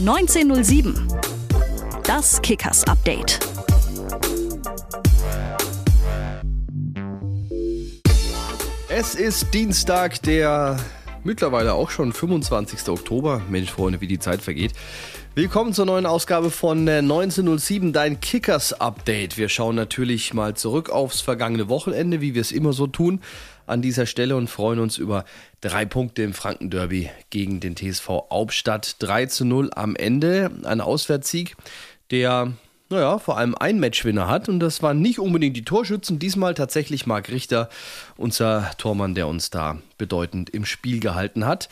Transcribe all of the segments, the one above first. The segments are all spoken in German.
1907. Das Kickers Update. Es ist Dienstag, der mittlerweile auch schon 25. Oktober. Mensch, Freunde, wie die Zeit vergeht. Willkommen zur neuen Ausgabe von 1907, dein Kickers Update. Wir schauen natürlich mal zurück aufs vergangene Wochenende, wie wir es immer so tun an dieser Stelle und freuen uns über drei Punkte im Franken-Derby gegen den TSV Hauptstadt. 3 zu 0 am Ende. Ein Auswärtssieg, der naja, vor allem ein Matchwinner hat und das waren nicht unbedingt die Torschützen, diesmal tatsächlich Marc Richter, unser Tormann, der uns da bedeutend im Spiel gehalten hat.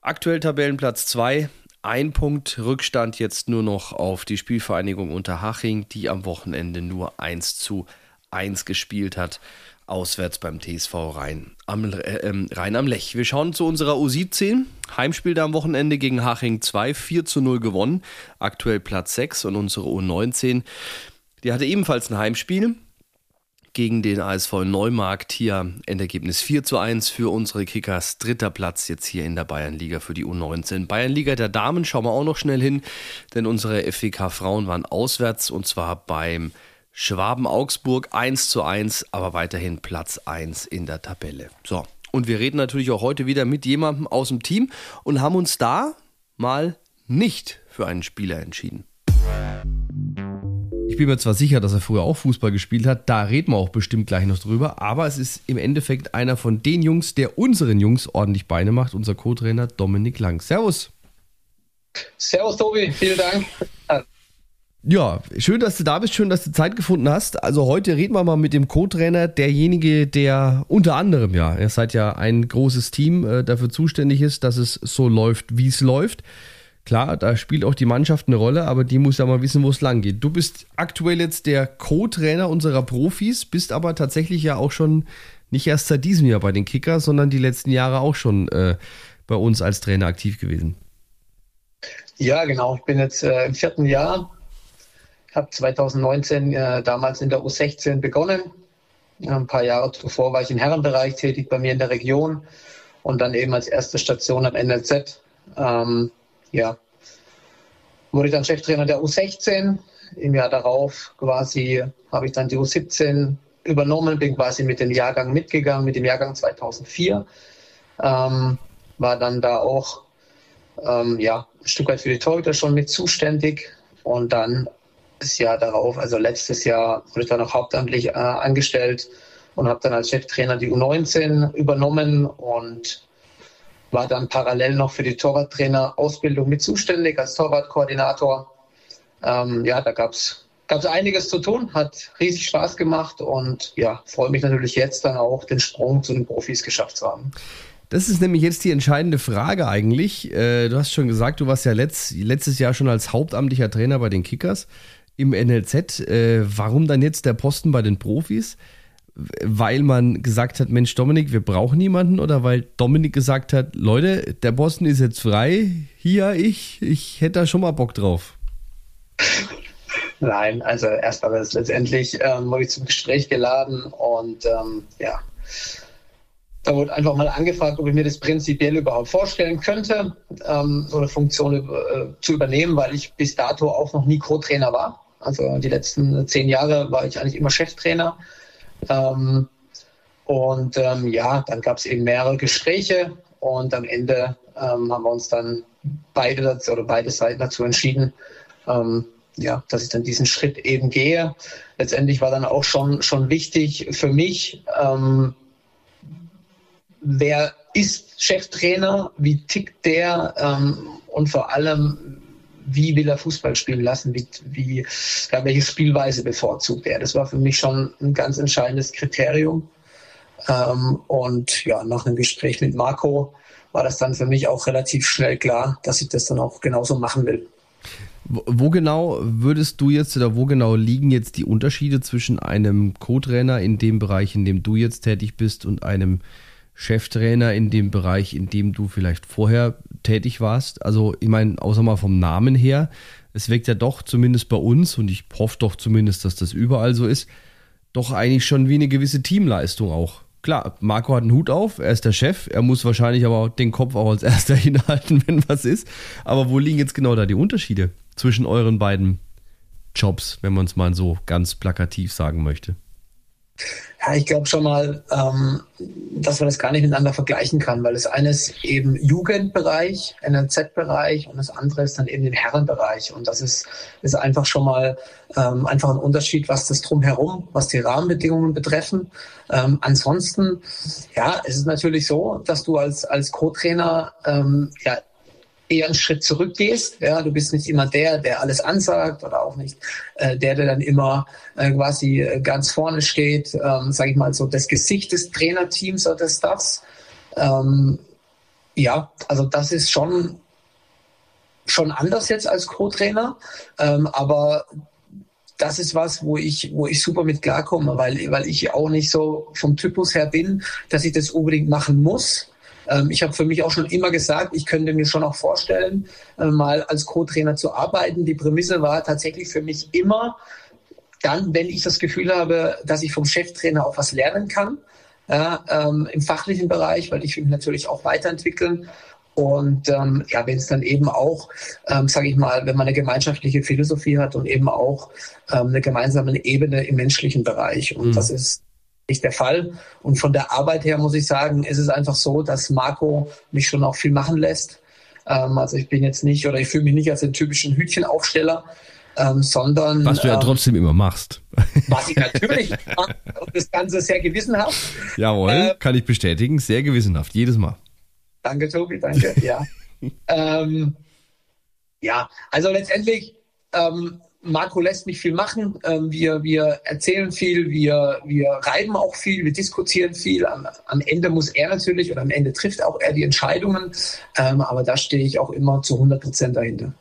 Aktuell Tabellenplatz 2, ein Punkt Rückstand jetzt nur noch auf die Spielvereinigung Unterhaching, die am Wochenende nur 1 zu 1 gespielt hat auswärts beim TSV Rhein am, äh, ähm, Rhein am Lech. Wir schauen zu unserer U17. Heimspiel da am Wochenende gegen Haching 2, 4 zu 0 gewonnen. Aktuell Platz 6 und unsere U19. Die hatte ebenfalls ein Heimspiel gegen den ASV Neumarkt. Hier Endergebnis 4 zu 1 für unsere Kickers. Dritter Platz jetzt hier in der Bayernliga für die U19. Bayernliga der Damen schauen wir auch noch schnell hin, denn unsere FWK Frauen waren auswärts und zwar beim Schwaben-Augsburg 1 zu 1, aber weiterhin Platz 1 in der Tabelle. So, und wir reden natürlich auch heute wieder mit jemandem aus dem Team und haben uns da mal nicht für einen Spieler entschieden. Ich bin mir zwar sicher, dass er früher auch Fußball gespielt hat, da reden wir auch bestimmt gleich noch drüber, aber es ist im Endeffekt einer von den Jungs, der unseren Jungs ordentlich Beine macht, unser Co-Trainer Dominik Lang. Servus. Servus Tobi, vielen Dank. Ja, schön, dass du da bist, schön, dass du Zeit gefunden hast. Also heute reden wir mal mit dem Co-Trainer, derjenige, der unter anderem ja, ihr seid ja ein großes Team, äh, dafür zuständig ist, dass es so läuft, wie es läuft. Klar, da spielt auch die Mannschaft eine Rolle, aber die muss ja mal wissen, wo es lang geht. Du bist aktuell jetzt der Co-Trainer unserer Profis, bist aber tatsächlich ja auch schon nicht erst seit diesem Jahr bei den Kickers, sondern die letzten Jahre auch schon äh, bei uns als Trainer aktiv gewesen. Ja, genau. Ich bin jetzt äh, im vierten Jahr habe 2019 äh, damals in der U16 begonnen. Ein paar Jahre zuvor war ich im Herrenbereich tätig bei mir in der Region und dann eben als erste Station am NLZ. Ähm, ja, wurde ich dann Cheftrainer der U16. Im Jahr darauf quasi habe ich dann die U17 übernommen, bin quasi mit dem Jahrgang mitgegangen, mit dem Jahrgang 2004. Ähm, war dann da auch ähm, ja, ein Stück weit für die Torhüter schon mit zuständig und dann das Jahr darauf, also letztes Jahr, wurde ich dann auch hauptamtlich äh, angestellt und habe dann als Cheftrainer die U19 übernommen und war dann parallel noch für die Torwarttrainer-Ausbildung mit zuständig als Torwartkoordinator. Ähm, ja, da gab es einiges zu tun, hat riesig Spaß gemacht und ja, freue mich natürlich jetzt dann auch, den Sprung zu den Profis geschafft zu haben. Das ist nämlich jetzt die entscheidende Frage eigentlich. Äh, du hast schon gesagt, du warst ja letzt, letztes Jahr schon als hauptamtlicher Trainer bei den Kickers im NLZ. Äh, warum dann jetzt der Posten bei den Profis? Weil man gesagt hat, Mensch, Dominik, wir brauchen niemanden oder weil Dominik gesagt hat, Leute, der Posten ist jetzt frei, hier ich, ich hätte da schon mal Bock drauf. Nein, also erst war es letztendlich, ähm, wurde ich zum Gespräch geladen und ähm, ja, da wurde einfach mal angefragt, ob ich mir das prinzipiell überhaupt vorstellen könnte, ähm, so eine Funktion äh, zu übernehmen, weil ich bis dato auch noch nie Co-Trainer war. Also die letzten zehn Jahre war ich eigentlich immer Cheftrainer. Ähm, und ähm, ja, dann gab es eben mehrere Gespräche und am Ende ähm, haben wir uns dann beide dazu, oder beide Seiten dazu entschieden, ähm, ja, dass ich dann diesen Schritt eben gehe. Letztendlich war dann auch schon, schon wichtig für mich, ähm, wer ist Cheftrainer, wie tickt der ähm, und vor allem, wie will er Fußball spielen lassen, wie, wie ja, welche Spielweise bevorzugt er. Das war für mich schon ein ganz entscheidendes Kriterium. Ähm, und ja, nach einem Gespräch mit Marco war das dann für mich auch relativ schnell klar, dass ich das dann auch genauso machen will. Wo, genau würdest du jetzt oder wo genau liegen jetzt die Unterschiede zwischen einem Co-Trainer in dem Bereich, in dem du jetzt tätig bist und einem Cheftrainer in dem Bereich, in dem du vielleicht vorher tätig warst? Also, ich meine, außer mal vom Namen her, es wirkt ja doch zumindest bei uns, und ich hoffe doch zumindest, dass das überall so ist, doch eigentlich schon wie eine gewisse Teamleistung auch. klar, Marco hat einen Hut auf, er ist der Chef, er muss wahrscheinlich aber den Kopf auch als erster hinhalten, wenn was ist. Aber wo liegen jetzt genau da die Unterschiede zwischen euren beiden Jobs, wenn man es mal so ganz plakativ sagen möchte? Ja, ich glaube schon mal, ähm, dass man das gar nicht miteinander vergleichen kann, weil das eine ist eben Jugendbereich, NLZ-Bereich und das andere ist dann eben den Herrenbereich. Und das ist, ist einfach schon mal ähm, einfach ein Unterschied, was das drumherum, was die Rahmenbedingungen betreffen. Ähm, ansonsten, ja, es ist natürlich so, dass du als, als Co-Trainer ähm, ja eher einen Schritt zurückgehst. Ja, du bist nicht immer der, der alles ansagt oder auch nicht äh, der, der dann immer äh, quasi äh, ganz vorne steht, ähm, sage ich mal so das Gesicht des Trainerteams oder des Staffs. Ähm, ja, also das ist schon schon anders jetzt als Co-Trainer, ähm, aber das ist was, wo ich, wo ich super mit klarkomme, weil, weil ich auch nicht so vom Typus her bin, dass ich das unbedingt machen muss. Ähm, ich habe für mich auch schon immer gesagt, ich könnte mir schon auch vorstellen, äh, mal als Co-Trainer zu arbeiten. Die Prämisse war tatsächlich für mich immer, dann, wenn ich das Gefühl habe, dass ich vom Cheftrainer auch was lernen kann, ja, ähm, im fachlichen Bereich, weil ich will mich natürlich auch weiterentwickeln. Und ähm, ja, wenn es dann eben auch, ähm, sage ich mal, wenn man eine gemeinschaftliche Philosophie hat und eben auch ähm, eine gemeinsame Ebene im menschlichen Bereich. Und mhm. das ist nicht der Fall. Und von der Arbeit her muss ich sagen, ist es einfach so, dass Marco mich schon auch viel machen lässt. Ähm, also ich bin jetzt nicht oder ich fühle mich nicht als den typischen Hütchenaufsteller, ähm, sondern. Was du ja ähm, trotzdem immer machst. Was ich natürlich mache und das Ganze sehr gewissenhaft. Jawohl, äh, kann ich bestätigen, sehr gewissenhaft, jedes Mal. Danke, Tobi, danke, ja. ähm, ja, also letztendlich ähm, Marco lässt mich viel machen. Ähm, wir, wir erzählen viel, wir, wir reiben auch viel, wir diskutieren viel. Am, am Ende muss er natürlich oder am Ende trifft auch er die Entscheidungen. Ähm, aber da stehe ich auch immer zu 100 Prozent dahinter.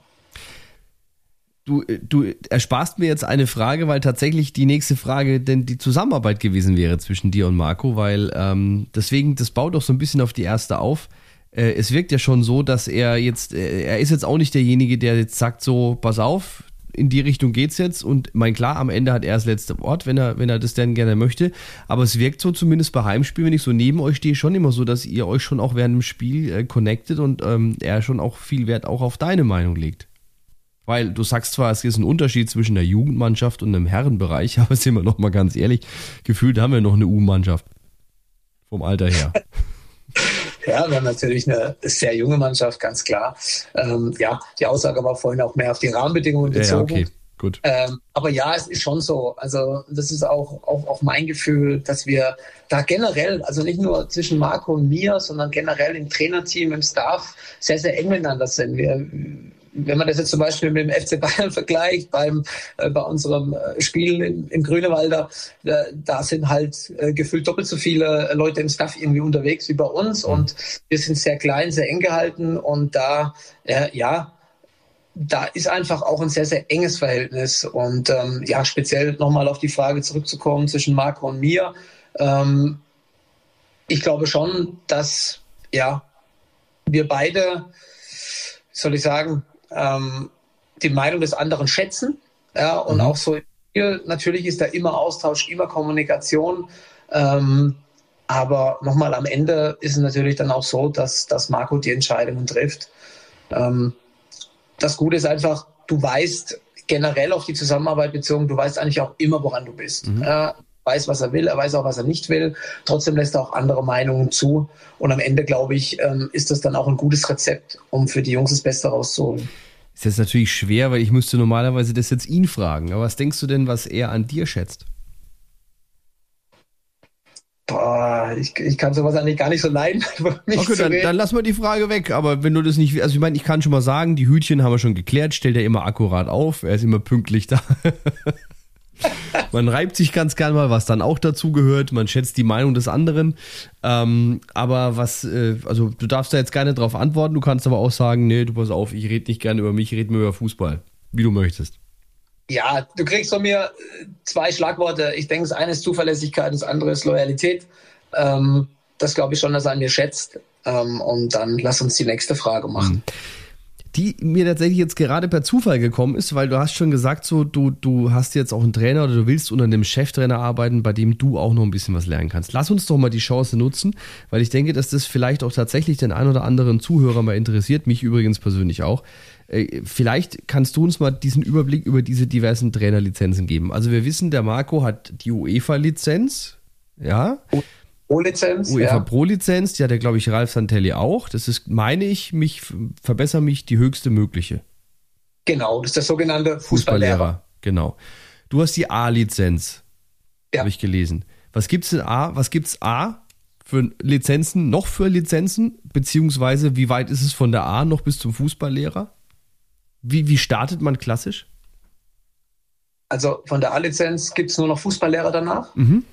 Du, du ersparst mir jetzt eine Frage, weil tatsächlich die nächste Frage denn die Zusammenarbeit gewesen wäre zwischen dir und Marco, weil ähm, deswegen, das baut doch so ein bisschen auf die erste auf. Äh, es wirkt ja schon so, dass er jetzt, äh, er ist jetzt auch nicht derjenige, der jetzt sagt so, pass auf, in die Richtung geht's jetzt und mein klar, am Ende hat er das letzte Wort, wenn er, wenn er das denn gerne möchte. Aber es wirkt so zumindest bei Heimspielen, wenn ich so neben euch stehe, schon immer so, dass ihr euch schon auch während dem Spiel äh, connectet und ähm, er schon auch viel Wert auch auf deine Meinung legt. Weil du sagst zwar, es ist ein Unterschied zwischen der Jugendmannschaft und einem Herrenbereich, aber sind wir noch mal ganz ehrlich, gefühlt haben wir noch eine U-Mannschaft. Vom Alter her. Ja, wir haben natürlich eine sehr junge Mannschaft, ganz klar. Ähm, ja, die Aussage war vorhin auch mehr auf die Rahmenbedingungen bezogen. Ja, okay. Gut. Ähm, aber ja, es ist schon so. Also das ist auch, auch, auch mein Gefühl, dass wir da generell, also nicht nur zwischen Marco und mir, sondern generell im Trainerteam, im Staff sehr, sehr eng miteinander sind. Wir, wenn man das jetzt zum Beispiel mit dem FC Bayern vergleicht, beim, äh, bei unserem äh, Spiel im, im Grünewalder, da, da sind halt äh, gefühlt doppelt so viele Leute im Staff irgendwie unterwegs wie bei uns mhm. und wir sind sehr klein, sehr eng gehalten und da, äh, ja, da ist einfach auch ein sehr, sehr enges Verhältnis. Und ähm, ja, speziell nochmal auf die Frage zurückzukommen zwischen Marco und mir. Ähm, ich glaube schon, dass ja, wir beide, soll ich sagen, ähm, die Meinung des anderen schätzen. Ja, und mhm. auch so, natürlich ist da immer Austausch, immer Kommunikation. Ähm, aber nochmal am Ende ist es natürlich dann auch so, dass, dass Marco die Entscheidungen trifft. Ähm, das Gute ist einfach, du weißt generell auf die Zusammenarbeit bezogen, du weißt eigentlich auch immer, woran du bist. Mhm. Er weiß, was er will, er weiß auch, was er nicht will. Trotzdem lässt er auch andere Meinungen zu. Und am Ende, glaube ich, ähm, ist das dann auch ein gutes Rezept, um für die Jungs das Beste rauszuholen. Ist jetzt natürlich schwer, weil ich müsste normalerweise das jetzt ihn fragen. Aber was denkst du denn, was er an dir schätzt? Boah, ich, ich kann sowas eigentlich gar nicht so leiden. Okay, dann, dann lass mal die Frage weg. Aber wenn du das nicht, also ich meine, ich kann schon mal sagen, die Hütchen haben wir schon geklärt, stellt er immer akkurat auf, er ist immer pünktlich da. man reibt sich ganz gern mal, was dann auch dazu gehört. Man schätzt die Meinung des anderen. Ähm, aber was, äh, also du darfst da jetzt gerne drauf antworten. Du kannst aber auch sagen, nee, du pass auf, ich rede nicht gerne über mich, ich rede nur über Fußball. Wie du möchtest. Ja, du kriegst von mir zwei Schlagworte. Ich denke, das eine ist Zuverlässigkeit, das andere ist Loyalität. Ähm, das glaube ich schon, dass er an mir schätzt. Ähm, und dann lass uns die nächste Frage machen. Die mir tatsächlich jetzt gerade per Zufall gekommen ist, weil du hast schon gesagt, so du, du hast jetzt auch einen Trainer oder du willst unter einem Cheftrainer arbeiten, bei dem du auch noch ein bisschen was lernen kannst. Lass uns doch mal die Chance nutzen, weil ich denke, dass das vielleicht auch tatsächlich den ein oder anderen Zuhörer mal interessiert, mich übrigens persönlich auch. Äh, vielleicht kannst du uns mal diesen Überblick über diese diversen Trainerlizenzen geben. Also wir wissen, der Marco hat die UEFA-Lizenz, ja. Pro-Lizenz. UEFA ja. Pro-Lizenz, die hat ja, glaube ich, Ralf Santelli auch. Das ist, meine ich, mich, verbessere mich, die höchste mögliche. Genau, das ist der sogenannte Fußballlehrer. Fußballlehrer genau. Du hast die A-Lizenz, ja. habe ich gelesen. Was gibt's in A? Was gibt's A für Lizenzen, noch für Lizenzen? Beziehungsweise, wie weit ist es von der A noch bis zum Fußballlehrer? Wie, wie startet man klassisch? Also von der A-Lizenz gibt es nur noch Fußballlehrer danach. Mhm.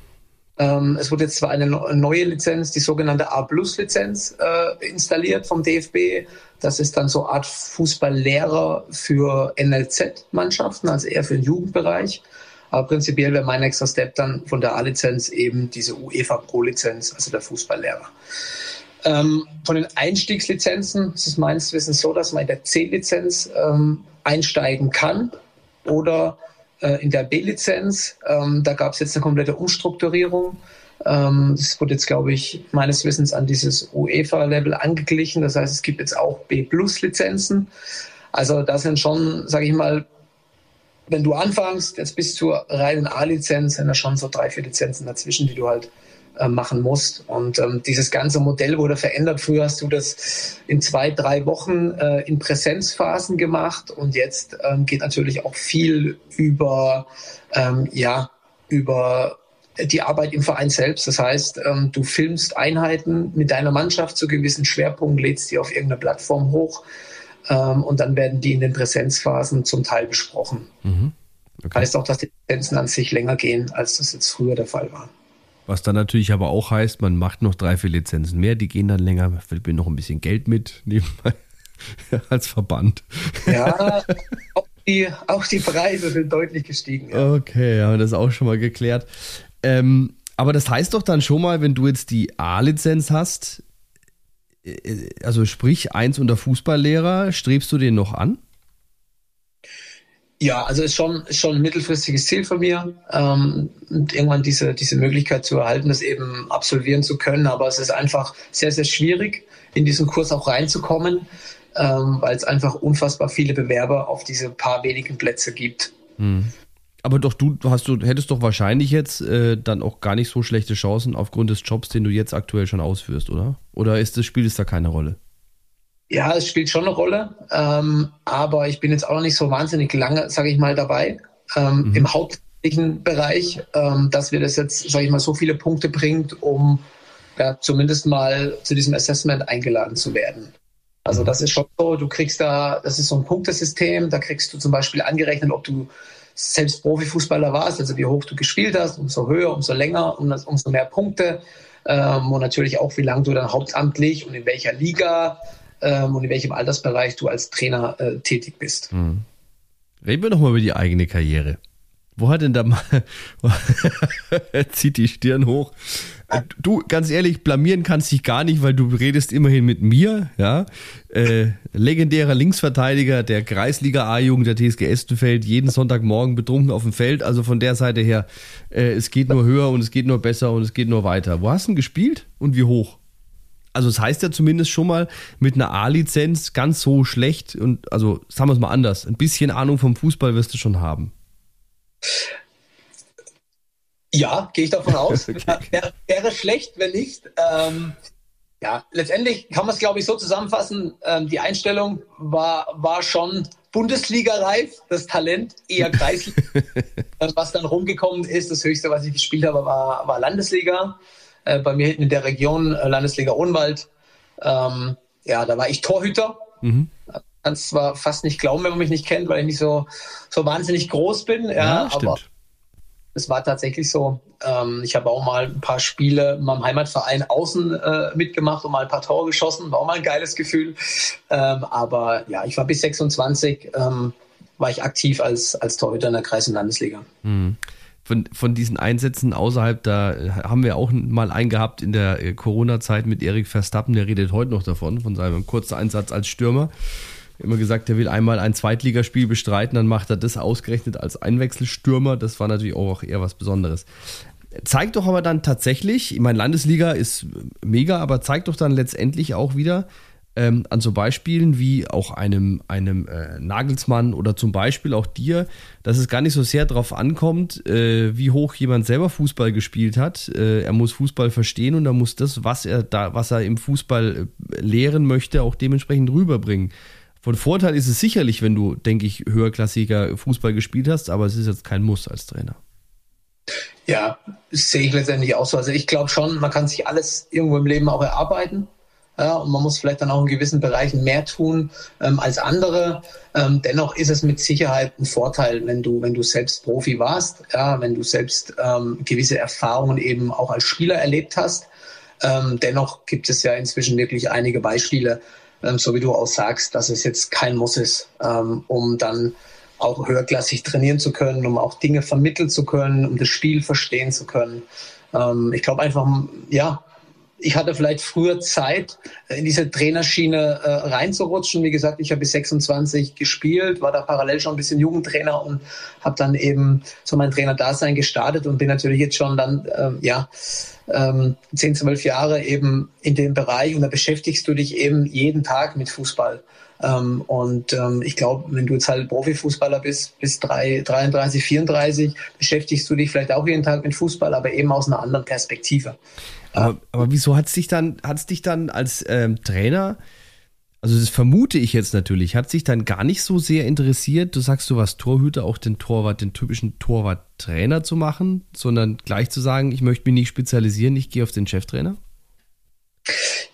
Ähm, es wurde jetzt zwar eine neue Lizenz, die sogenannte A-Plus-Lizenz, äh, installiert vom DFB. Das ist dann so eine Art Fußballlehrer für NLZ-Mannschaften, also eher für den Jugendbereich. Aber prinzipiell wäre mein nächster Step dann von der A-Lizenz eben diese UEFA Pro-Lizenz, also der Fußballlehrer. Ähm, von den Einstiegslizenzen ist es meines Wissens so, dass man in der C-Lizenz ähm, einsteigen kann oder äh, in der B-Lizenz. Ähm, da gab es jetzt eine komplette Umstrukturierung. Ähm, das wurde jetzt, glaube ich, meines Wissens an dieses UEFA-Level angeglichen. Das heißt, es gibt jetzt auch B-Plus-Lizenzen. Also da sind schon, sage ich mal, wenn du anfängst, jetzt bis zur reinen A-Lizenz, sind da schon so drei, vier Lizenzen dazwischen, die du halt äh, machen musst. Und ähm, dieses ganze Modell wurde verändert. Früher hast du das in zwei, drei Wochen äh, in Präsenzphasen gemacht und jetzt ähm, geht natürlich auch viel über, ähm, ja, über die Arbeit im Verein selbst. Das heißt, ähm, du filmst Einheiten mit deiner Mannschaft zu gewissen Schwerpunkten, lädst die auf irgendeine Plattform hoch ähm, und dann werden die in den Präsenzphasen zum Teil besprochen. Mhm. Okay. Heißt auch, dass die Lizenzen an sich länger gehen, als das jetzt früher der Fall war. Was dann natürlich aber auch heißt, man macht noch drei, vier Lizenzen mehr, die gehen dann länger, fällt mir noch ein bisschen Geld mit nebenbei als Verband. Ja, auch die, auch die Preise sind deutlich gestiegen. Ja. Okay, haben wir das auch schon mal geklärt. Ähm, aber das heißt doch dann schon mal, wenn du jetzt die A-Lizenz hast, äh, also sprich eins unter Fußballlehrer, strebst du den noch an? Ja, also ist schon, ist schon ein mittelfristiges Ziel von mir, ähm, irgendwann diese, diese Möglichkeit zu erhalten, das eben absolvieren zu können. Aber es ist einfach sehr, sehr schwierig, in diesen Kurs auch reinzukommen, ähm, weil es einfach unfassbar viele Bewerber auf diese paar wenigen Plätze gibt. Hm. Aber doch, du hast du hättest doch wahrscheinlich jetzt äh, dann auch gar nicht so schlechte Chancen aufgrund des Jobs, den du jetzt aktuell schon ausführst, oder? Oder ist das spielt es da keine Rolle? Ja, es spielt schon eine Rolle, ähm, aber ich bin jetzt auch noch nicht so wahnsinnig lange, sage ich mal, dabei ähm, mhm. im hauptsächlichen Bereich, ähm, dass wir das jetzt, sage ich mal, so viele Punkte bringt, um ja, zumindest mal zu diesem Assessment eingeladen zu werden. Also mhm. das ist schon so, du kriegst da, das ist so ein Punktesystem, da kriegst du zum Beispiel angerechnet, ob du selbst Profifußballer warst, also wie hoch du gespielt hast, umso höher, umso länger, umso mehr Punkte ähm, und natürlich auch, wie lange du dann hauptamtlich und in welcher Liga ähm, und in welchem Altersbereich du als Trainer äh, tätig bist. Mhm. Reden wir nochmal über die eigene Karriere. Wo hat denn da mal, er zieht die Stirn hoch. Du, ganz ehrlich, blamieren kannst dich gar nicht, weil du redest immerhin mit mir, ja. Äh, legendärer Linksverteidiger der Kreisliga A-Jugend der TSG Estenfeld, jeden Sonntagmorgen betrunken auf dem Feld. Also von der Seite her, äh, es geht nur höher und es geht nur besser und es geht nur weiter. Wo hast du denn gespielt und wie hoch? Also es das heißt ja zumindest schon mal mit einer A-Lizenz ganz so schlecht und also sagen wir es mal anders, ein bisschen Ahnung vom Fußball wirst du schon haben. Ja, gehe ich davon aus. okay. wäre, wäre, schlecht, wenn nicht. Ähm, ja, letztendlich kann man es, glaube ich, so zusammenfassen. Ähm, die Einstellung war, war schon Bundesliga-reif, das Talent eher Kreisliga. was dann rumgekommen ist, das Höchste, was ich gespielt habe, war, war Landesliga äh, bei mir hinten in der Region, äh, Landesliga Odenwald. Ähm, ja, da war ich Torhüter. Mhm. Kannst zwar fast nicht glauben, wenn man mich nicht kennt, weil ich nicht so, so wahnsinnig groß bin. Ja, ja aber es war tatsächlich so. Ähm, ich habe auch mal ein paar Spiele in meinem Heimatverein außen äh, mitgemacht und mal ein paar Tore geschossen. War auch mal ein geiles Gefühl. Ähm, aber ja, ich war bis 26, ähm, war ich aktiv als, als Torhüter in der Kreis- und Landesliga. Mhm von, von diesen Einsätzen außerhalb, da haben wir auch mal einen gehabt in der äh, Corona-Zeit mit Erik Verstappen, der redet heute noch davon, von seinem kurzen Einsatz als Stürmer. Immer gesagt, er will einmal ein Zweitligaspiel bestreiten, dann macht er das ausgerechnet als Einwechselstürmer. Das war natürlich auch eher was Besonderes. Zeigt doch aber dann tatsächlich, ich meine, Landesliga ist mega, aber zeigt doch dann letztendlich auch wieder, ähm, an so Beispielen wie auch einem, einem äh, Nagelsmann oder zum Beispiel auch dir, dass es gar nicht so sehr darauf ankommt, äh, wie hoch jemand selber Fußball gespielt hat. Äh, er muss Fußball verstehen und er muss das, was er da, was er im Fußball äh, lehren möchte, auch dementsprechend rüberbringen. Von Vorteil ist es sicherlich, wenn du, denke ich, höherklassiger Fußball gespielt hast, aber es ist jetzt kein Muss als Trainer. Ja, sehe ich letztendlich auch so. Also ich glaube schon, man kann sich alles irgendwo im Leben auch erarbeiten. Ja, und man muss vielleicht dann auch in gewissen Bereichen mehr tun ähm, als andere. Ähm, dennoch ist es mit Sicherheit ein Vorteil, wenn du, wenn du selbst Profi warst, ja, wenn du selbst ähm, gewisse Erfahrungen eben auch als Spieler erlebt hast. Ähm, dennoch gibt es ja inzwischen wirklich einige Beispiele, ähm, so wie du auch sagst, dass es jetzt kein Muss ist, ähm, um dann auch höherklassig trainieren zu können, um auch Dinge vermitteln zu können, um das Spiel verstehen zu können. ich glaube einfach, ja, ich hatte vielleicht früher Zeit, äh, in diese Trainerschiene äh, reinzurutschen. Wie gesagt, ich habe bis 26 gespielt, war da parallel schon ein bisschen Jugendtrainer und habe dann eben so mein Trainer-Dasein gestartet und bin natürlich jetzt schon dann, ähm, ja, ähm, 10, 12 Jahre eben in dem Bereich und da beschäftigst du dich eben jeden Tag mit Fußball. Ähm, und ähm, ich glaube, wenn du jetzt halt Profifußballer bist, bis drei, 33, 34, beschäftigst du dich vielleicht auch jeden Tag mit Fußball, aber eben aus einer anderen Perspektive. Aber, aber wieso hat es dich dann, dich dann als ähm, Trainer, also das vermute ich jetzt natürlich, hat sich dann gar nicht so sehr interessiert, du sagst du was Torhüter, auch den Torwart, den typischen Torwart-Trainer zu machen, sondern gleich zu sagen, ich möchte mich nicht spezialisieren, ich gehe auf den Cheftrainer?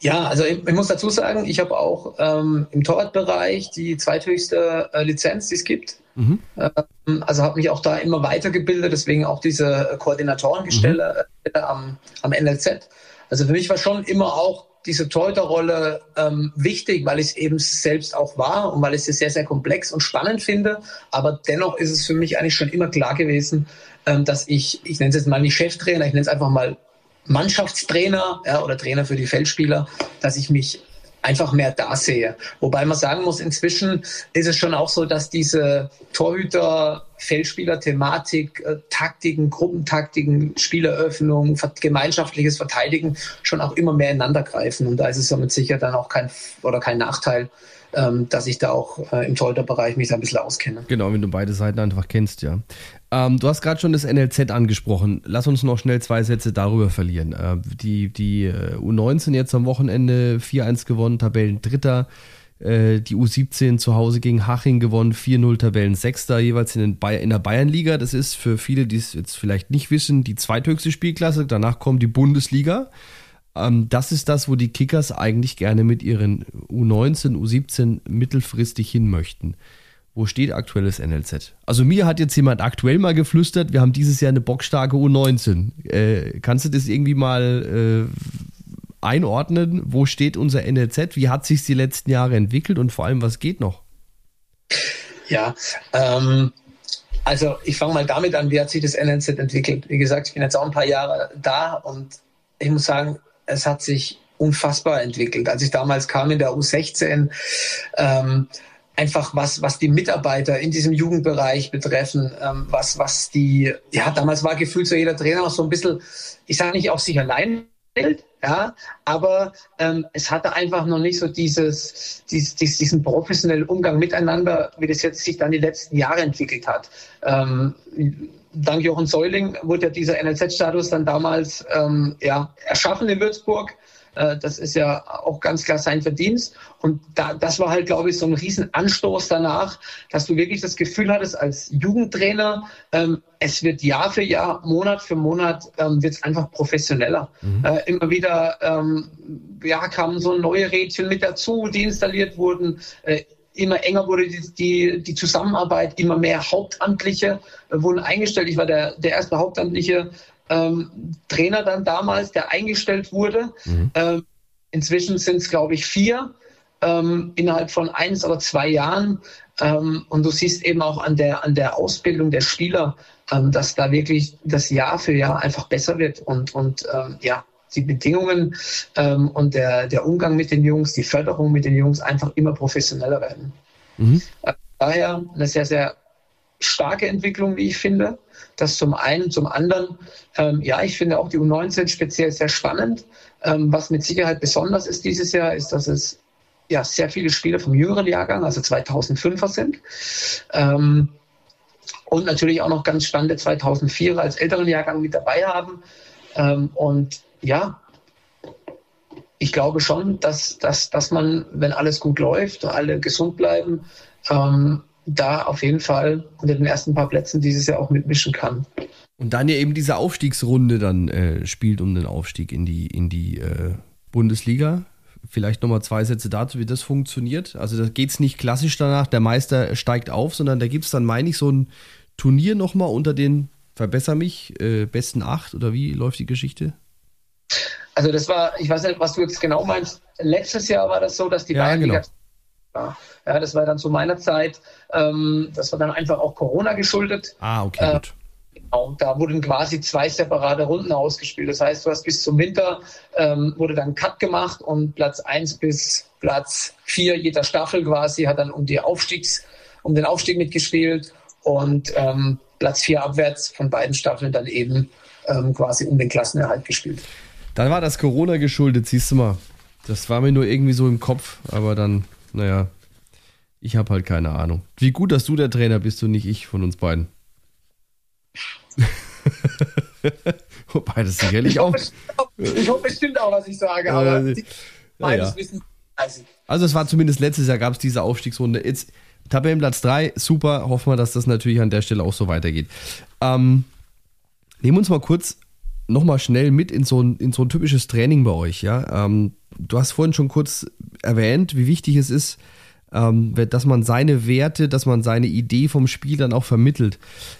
Ja, also ich, ich muss dazu sagen, ich habe auch ähm, im Torwartbereich die zweithöchste äh, Lizenz, die es gibt. Mhm. Ähm, also habe mich auch da immer weitergebildet, deswegen auch diese Koordinatorengestelle mhm. äh, am, am NLZ. Also für mich war schon immer auch diese Torhüterrolle ähm, wichtig, weil ich es eben selbst auch war und weil ich es sehr, sehr komplex und spannend finde. Aber dennoch ist es für mich eigentlich schon immer klar gewesen, ähm, dass ich, ich nenne es jetzt mal nicht Cheftrainer, ich nenne es einfach mal Mannschaftstrainer ja, oder Trainer für die Feldspieler, dass ich mich einfach mehr da sehe. Wobei man sagen muss, inzwischen ist es schon auch so, dass diese Torhüter, Feldspieler-Thematik, äh, Taktiken, Gruppentaktiken, Spieleröffnung, gemeinschaftliches Verteidigen schon auch immer mehr ineinander greifen. Und da ist es somit sicher dann auch kein oder kein Nachteil, ähm, dass ich da auch äh, im Torhüterbereich mich da ein bisschen auskenne. Genau, wenn du beide Seiten einfach kennst, ja. Ähm, du hast gerade schon das NLZ angesprochen. Lass uns noch schnell zwei Sätze darüber verlieren. Äh, die die äh, U19 jetzt am Wochenende 4-1 gewonnen, Tabellen Dritter. Äh, die U17 zu Hause gegen Haching gewonnen, 4-0 Tabellen Sechster, jeweils in, in der Bayernliga. Das ist für viele, die es jetzt vielleicht nicht wissen, die zweithöchste Spielklasse. Danach kommt die Bundesliga. Ähm, das ist das, wo die Kickers eigentlich gerne mit ihren U19, U17 mittelfristig hin möchten. Wo steht aktuelles NLZ? Also mir hat jetzt jemand aktuell mal geflüstert, wir haben dieses Jahr eine bockstarke U19. Äh, kannst du das irgendwie mal äh, einordnen? Wo steht unser NLZ? Wie hat sich die letzten Jahre entwickelt und vor allem, was geht noch? Ja, ähm, also ich fange mal damit an, wie hat sich das NLZ entwickelt? Wie gesagt, ich bin jetzt auch ein paar Jahre da und ich muss sagen, es hat sich unfassbar entwickelt. Als ich damals kam in der U16, ähm, einfach was, was die Mitarbeiter in diesem Jugendbereich betreffen, ähm, was, was die, ja, damals war gefühlt so jeder Trainer auch so ein bisschen, ich sage nicht auf sich allein ja, aber ähm, es hatte einfach noch nicht so dieses, dieses, diesen professionellen Umgang miteinander, wie das jetzt sich dann die letzten Jahre entwickelt hat. Ähm, dank Jochen Säuling wurde ja dieser NLZ-Status dann damals ähm, ja, erschaffen in Würzburg. Äh, das ist ja auch ganz klar sein Verdienst. Und da, das war halt, glaube ich, so ein Riesenanstoß danach, dass du wirklich das Gefühl hattest als Jugendtrainer, ähm, es wird Jahr für Jahr, Monat für Monat, ähm, wird es einfach professioneller. Mhm. Äh, immer wieder ähm, ja, kamen so neue Rädchen mit dazu, die installiert wurden. Äh, immer enger wurde die, die, die Zusammenarbeit, immer mehr Hauptamtliche äh, wurden eingestellt. Ich war der, der erste Hauptamtliche ähm, Trainer dann damals, der eingestellt wurde. Mhm. Ähm, inzwischen sind es, glaube ich, vier ähm, innerhalb von eins oder zwei Jahren. Ähm, und du siehst eben auch an der, an der Ausbildung der Spieler, ähm, dass da wirklich das Jahr für Jahr einfach besser wird und, und ähm, ja, die Bedingungen ähm, und der, der Umgang mit den Jungs, die Förderung mit den Jungs einfach immer professioneller werden. Mhm. Äh, daher eine sehr, sehr starke Entwicklung, wie ich finde. Das zum einen. Zum anderen, ähm, ja, ich finde auch die U19 speziell sehr spannend. Ähm, was mit Sicherheit besonders ist dieses Jahr, ist, dass es ja sehr viele Spieler vom jüngeren Jahrgang, also 2005er sind. Ähm, und natürlich auch noch ganz spannende 2004er als älteren Jahrgang mit dabei haben. Ähm, und ja, ich glaube schon, dass, dass, dass man, wenn alles gut läuft, alle gesund bleiben, ähm, da auf jeden Fall unter den ersten paar Plätzen dieses Jahr auch mitmischen kann. Und dann ja eben diese Aufstiegsrunde dann äh, spielt um den Aufstieg in die, in die äh, Bundesliga. Vielleicht nochmal zwei Sätze dazu, wie das funktioniert. Also da geht es nicht klassisch danach, der Meister steigt auf, sondern da gibt es dann, meine ich, so ein Turnier nochmal unter den, verbesser mich, äh, besten acht oder wie läuft die Geschichte? Also das war, ich weiß nicht, was du jetzt genau meinst. Letztes Jahr war das so, dass die ja, Bayern genau. Ja, das war dann zu meiner Zeit. Ähm, das war dann einfach auch Corona geschuldet. Ah, okay, äh, gut. Genau, da wurden quasi zwei separate Runden ausgespielt. Das heißt, du hast bis zum Winter ähm, wurde dann Cut gemacht und Platz 1 bis Platz 4 jeder Staffel quasi hat dann um die Aufstiegs, um den Aufstieg mitgespielt und ähm, Platz 4 abwärts von beiden Staffeln dann eben ähm, quasi um den Klassenerhalt gespielt. Dann war das Corona geschuldet, siehst du mal. Das war mir nur irgendwie so im Kopf, aber dann naja, ich habe halt keine Ahnung. Wie gut, dass du der Trainer bist und nicht ich von uns beiden. Wobei das sicherlich ich auch. Ich hoffe bestimmt auch, was ich sage, aber äh, meines ja. Wissens. Also es war zumindest letztes Jahr gab es diese Aufstiegsrunde. Jetzt Tabellenplatz 3, super. Hoffen wir, dass das natürlich an der Stelle auch so weitergeht. Ähm, nehmen uns mal kurz nochmal schnell mit in so, ein, in so ein typisches Training bei euch. Ja? Ähm, du hast vorhin schon kurz erwähnt, wie wichtig es ist, ähm, dass man seine Werte, dass man seine Idee vom Spiel dann auch vermittelt.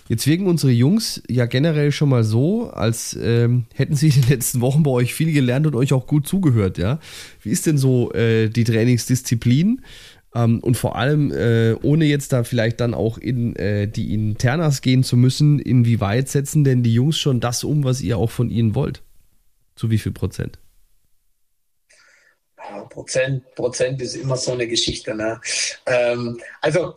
Jetzt wirken unsere Jungs ja generell schon mal so, als ähm, hätten sie in den letzten Wochen bei euch viel gelernt und euch auch gut zugehört. Ja, wie ist denn so äh, die Trainingsdisziplin? Ähm, und vor allem, äh, ohne jetzt da vielleicht dann auch in äh, die Internas gehen zu müssen, inwieweit setzen denn die Jungs schon das um, was ihr auch von ihnen wollt? Zu wie viel Prozent? Prozent, Prozent ist immer so eine Geschichte. Ne? Ähm, also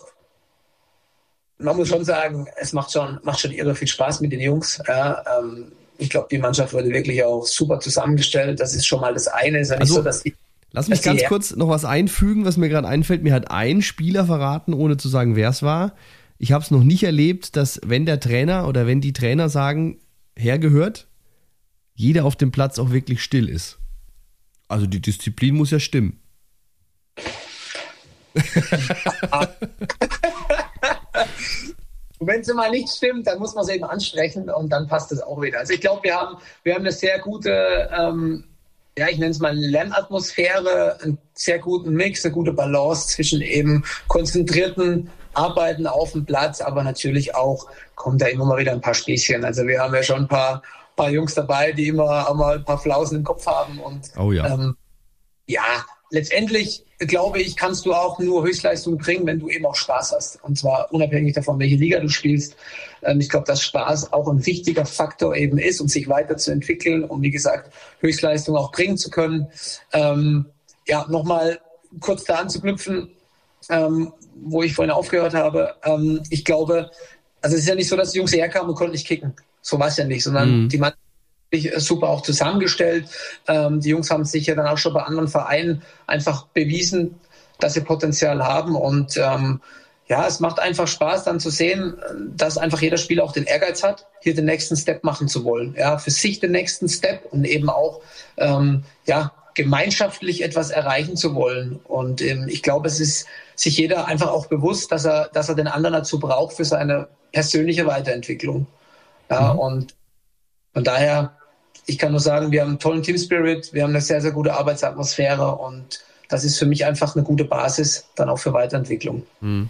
man muss schon sagen, es macht schon, macht schon irre viel Spaß mit den Jungs. Ja, ähm, ich glaube, die Mannschaft wurde wirklich auch super zusammengestellt. Das ist schon mal das eine. Ist ja also, so, dass die, lass mich ganz kurz noch was einfügen, was mir gerade einfällt. Mir hat ein Spieler verraten, ohne zu sagen, wer es war. Ich habe es noch nicht erlebt, dass wenn der Trainer oder wenn die Trainer sagen, hergehört, jeder auf dem Platz auch wirklich still ist. Also die Disziplin muss ja stimmen. Wenn es mal nicht stimmt, dann muss man es eben ansprechen und dann passt es auch wieder. Also ich glaube, wir haben, wir haben eine sehr gute, ähm, ja, ich nenne es mal Lernatmosphäre, einen sehr guten Mix, eine gute Balance zwischen eben konzentrierten Arbeiten auf dem Platz, aber natürlich auch kommt da immer mal wieder ein paar Späßchen. Also wir haben ja schon ein paar paar Jungs dabei, die immer einmal ein paar Flausen im Kopf haben. Und oh ja. Ähm, ja, letztendlich glaube ich, kannst du auch nur Höchstleistung bringen, wenn du eben auch Spaß hast. Und zwar unabhängig davon, welche Liga du spielst. Ähm, ich glaube, dass Spaß auch ein wichtiger Faktor eben ist, um sich weiterzuentwickeln, um wie gesagt Höchstleistung auch bringen zu können. Ähm, ja, nochmal kurz da anzuknüpfen, ähm, wo ich vorhin aufgehört habe. Ähm, ich glaube, also es ist ja nicht so, dass die Jungs herkamen und konnten nicht kicken. So war es ja nicht, sondern mhm. die Mannschaft super auch zusammengestellt. Ähm, die Jungs haben sich ja dann auch schon bei anderen Vereinen einfach bewiesen, dass sie Potenzial haben. Und ähm, ja, es macht einfach Spaß dann zu sehen, dass einfach jeder Spieler auch den Ehrgeiz hat, hier den nächsten Step machen zu wollen. Ja, für sich den nächsten Step und eben auch ähm, ja, gemeinschaftlich etwas erreichen zu wollen. Und ähm, ich glaube, es ist sich jeder einfach auch bewusst, dass er, dass er den anderen dazu braucht für seine persönliche Weiterentwicklung. Ja, mhm. Und von daher, ich kann nur sagen, wir haben einen tollen Team Spirit, wir haben eine sehr, sehr gute Arbeitsatmosphäre und das ist für mich einfach eine gute Basis dann auch für Weiterentwicklung. Mhm.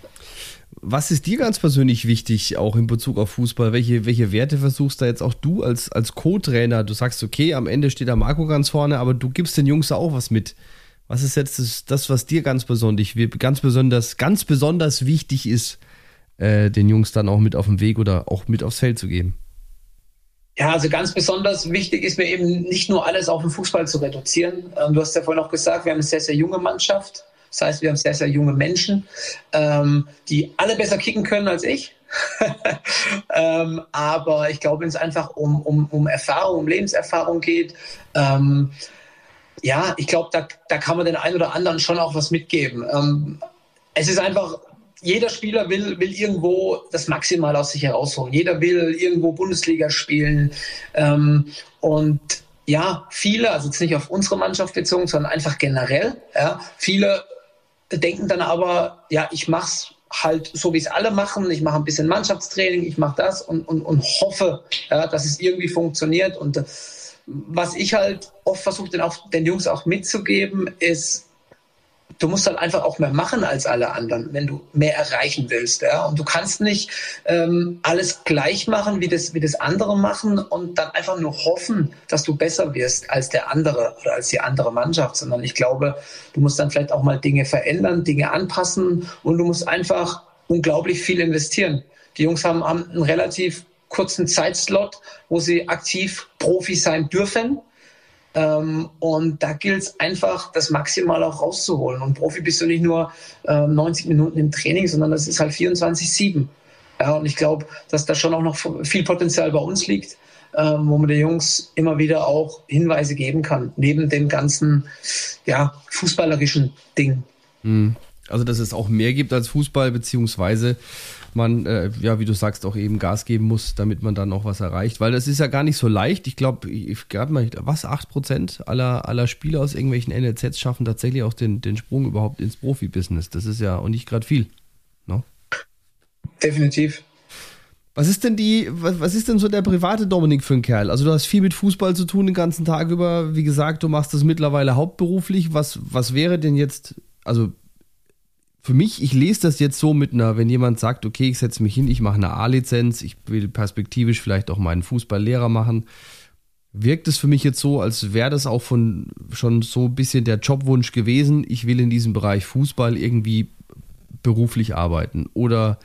Was ist dir ganz persönlich wichtig, auch in Bezug auf Fußball? Welche, welche Werte versuchst da jetzt auch du als, als Co-Trainer? Du sagst, okay, am Ende steht da Marco ganz vorne, aber du gibst den Jungs auch was mit. Was ist jetzt das, das was dir ganz besonders, ganz besonders, ganz besonders wichtig ist, äh, den Jungs dann auch mit auf den Weg oder auch mit aufs Feld zu geben? Ja, also ganz besonders wichtig ist mir eben nicht nur alles auf den Fußball zu reduzieren. Ähm, du hast ja vorhin auch gesagt, wir haben eine sehr, sehr junge Mannschaft, Das heißt, wir haben sehr, sehr junge Menschen, ähm, die alle besser kicken können als ich. ähm, aber ich glaube, wenn es einfach um, um, um Erfahrung, um Lebenserfahrung geht, ja, ich glaube, da, da kann man den einen oder anderen schon auch was mitgeben. Es ist einfach, jeder Spieler will, will irgendwo das Maximal aus sich herausholen. Jeder will irgendwo Bundesliga spielen. Ähm, und ja, viele, also jetzt nicht auf unsere Mannschaft bezogen, sondern einfach generell, ja, viele denken dann aber, ja, ich mach's halt so, wie es alle machen. Ich mache ein bisschen Mannschaftstraining, ich mache das und, und, und hoffe, ja, dass es irgendwie funktioniert. Und äh, was ich halt oft versuche, den, den Jungs auch mitzugeben, ist, du musst halt einfach auch mehr machen als alle anderen, wenn du mehr erreichen willst. Ja? Und du kannst nicht ähm, alles gleich machen, wie das, wie das andere machen und dann einfach nur hoffen, dass du besser wirst als der andere oder als die andere Mannschaft, sondern ich glaube, du musst dann vielleicht auch mal Dinge verändern, Dinge anpassen und du musst einfach unglaublich viel investieren. Die Jungs haben einen relativ kurzen Zeitslot, wo sie aktiv Profi sein dürfen. Ähm, und da gilt es einfach, das maximal auch rauszuholen. Und Profi bist du nicht nur äh, 90 Minuten im Training, sondern das ist halt 24-7. Ja, und ich glaube, dass da schon auch noch viel Potenzial bei uns liegt, ähm, wo man den Jungs immer wieder auch Hinweise geben kann, neben dem ganzen ja, fußballerischen Ding. Hm. Also, dass es auch mehr gibt als Fußball, beziehungsweise man, äh, ja, wie du sagst, auch eben Gas geben muss, damit man dann auch was erreicht. Weil das ist ja gar nicht so leicht. Ich glaube, gerade mal, was, 8% aller, aller Spieler aus irgendwelchen NLZs schaffen tatsächlich auch den, den Sprung überhaupt ins Profibusiness. Das ist ja auch nicht gerade viel. No? Ne? Definitiv. Was ist denn die, was, was ist denn so der private Dominik für ein Kerl? Also du hast viel mit Fußball zu tun den ganzen Tag über. Wie gesagt, du machst das mittlerweile hauptberuflich. Was, was wäre denn jetzt, also für mich, ich lese das jetzt so mit einer, wenn jemand sagt, okay, ich setze mich hin, ich mache eine A-Lizenz, ich will perspektivisch vielleicht auch meinen Fußballlehrer machen, wirkt es für mich jetzt so, als wäre das auch von schon so ein bisschen der Jobwunsch gewesen, ich will in diesem Bereich Fußball irgendwie beruflich arbeiten. Oder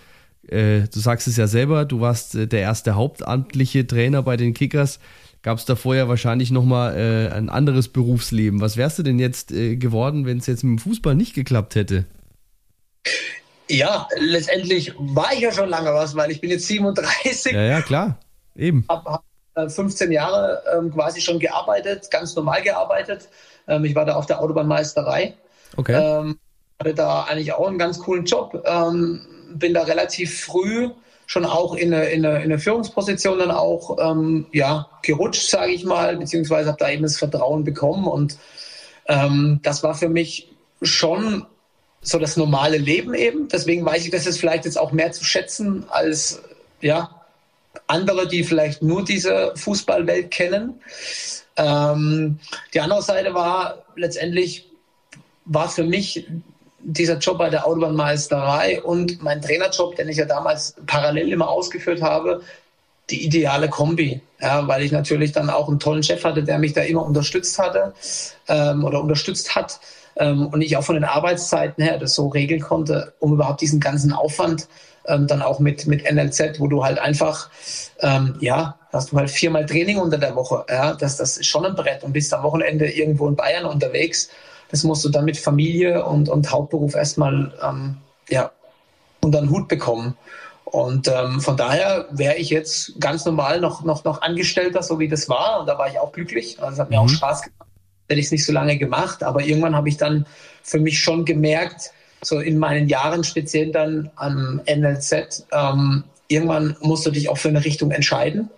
äh, du sagst es ja selber, du warst äh, der erste hauptamtliche Trainer bei den Kickers. Gab es da vorher wahrscheinlich nochmal äh, ein anderes Berufsleben. Was wärst du denn jetzt äh, geworden, wenn es jetzt mit dem Fußball nicht geklappt hätte? Ja, letztendlich war ich ja schon lange was, weil ich bin jetzt 37. Ja, ja, klar. Eben. Habe hab 15 Jahre ähm, quasi schon gearbeitet, ganz normal gearbeitet. Ähm, ich war da auf der Autobahnmeisterei. Okay. Ähm, hatte da eigentlich auch einen ganz coolen Job. Ähm, bin da relativ früh schon auch in eine, in eine, in eine Führungsposition dann auch ähm, ja, gerutscht, sage ich mal, beziehungsweise habe da eben das Vertrauen bekommen. Und ähm, das war für mich schon so das normale Leben eben. Deswegen weiß ich das jetzt vielleicht jetzt auch mehr zu schätzen als ja, andere, die vielleicht nur diese Fußballwelt kennen. Ähm, die andere Seite war letztendlich, war für mich dieser Job bei der Autobahnmeisterei und mein Trainerjob, den ich ja damals parallel immer ausgeführt habe, die ideale Kombi. Ja, weil ich natürlich dann auch einen tollen Chef hatte, der mich da immer unterstützt hatte ähm, oder unterstützt hat ähm, und ich auch von den Arbeitszeiten her das so regeln konnte, um überhaupt diesen ganzen Aufwand ähm, dann auch mit, mit NLZ, wo du halt einfach, ähm, ja, hast du halt viermal Training unter der Woche. Ja, das, das ist schon ein Brett und bist am Wochenende irgendwo in Bayern unterwegs. Das musst du dann mit Familie und, und Hauptberuf erstmal ähm, ja, unter den Hut bekommen. Und ähm, von daher wäre ich jetzt ganz normal noch, noch, noch Angestellter, so wie das war. Und da war ich auch glücklich. Also es hat mir mhm. auch Spaß gemacht hätte ich es nicht so lange gemacht. Aber irgendwann habe ich dann für mich schon gemerkt, so in meinen Jahren speziell dann am NLZ, ähm, irgendwann musst du dich auch für eine Richtung entscheiden.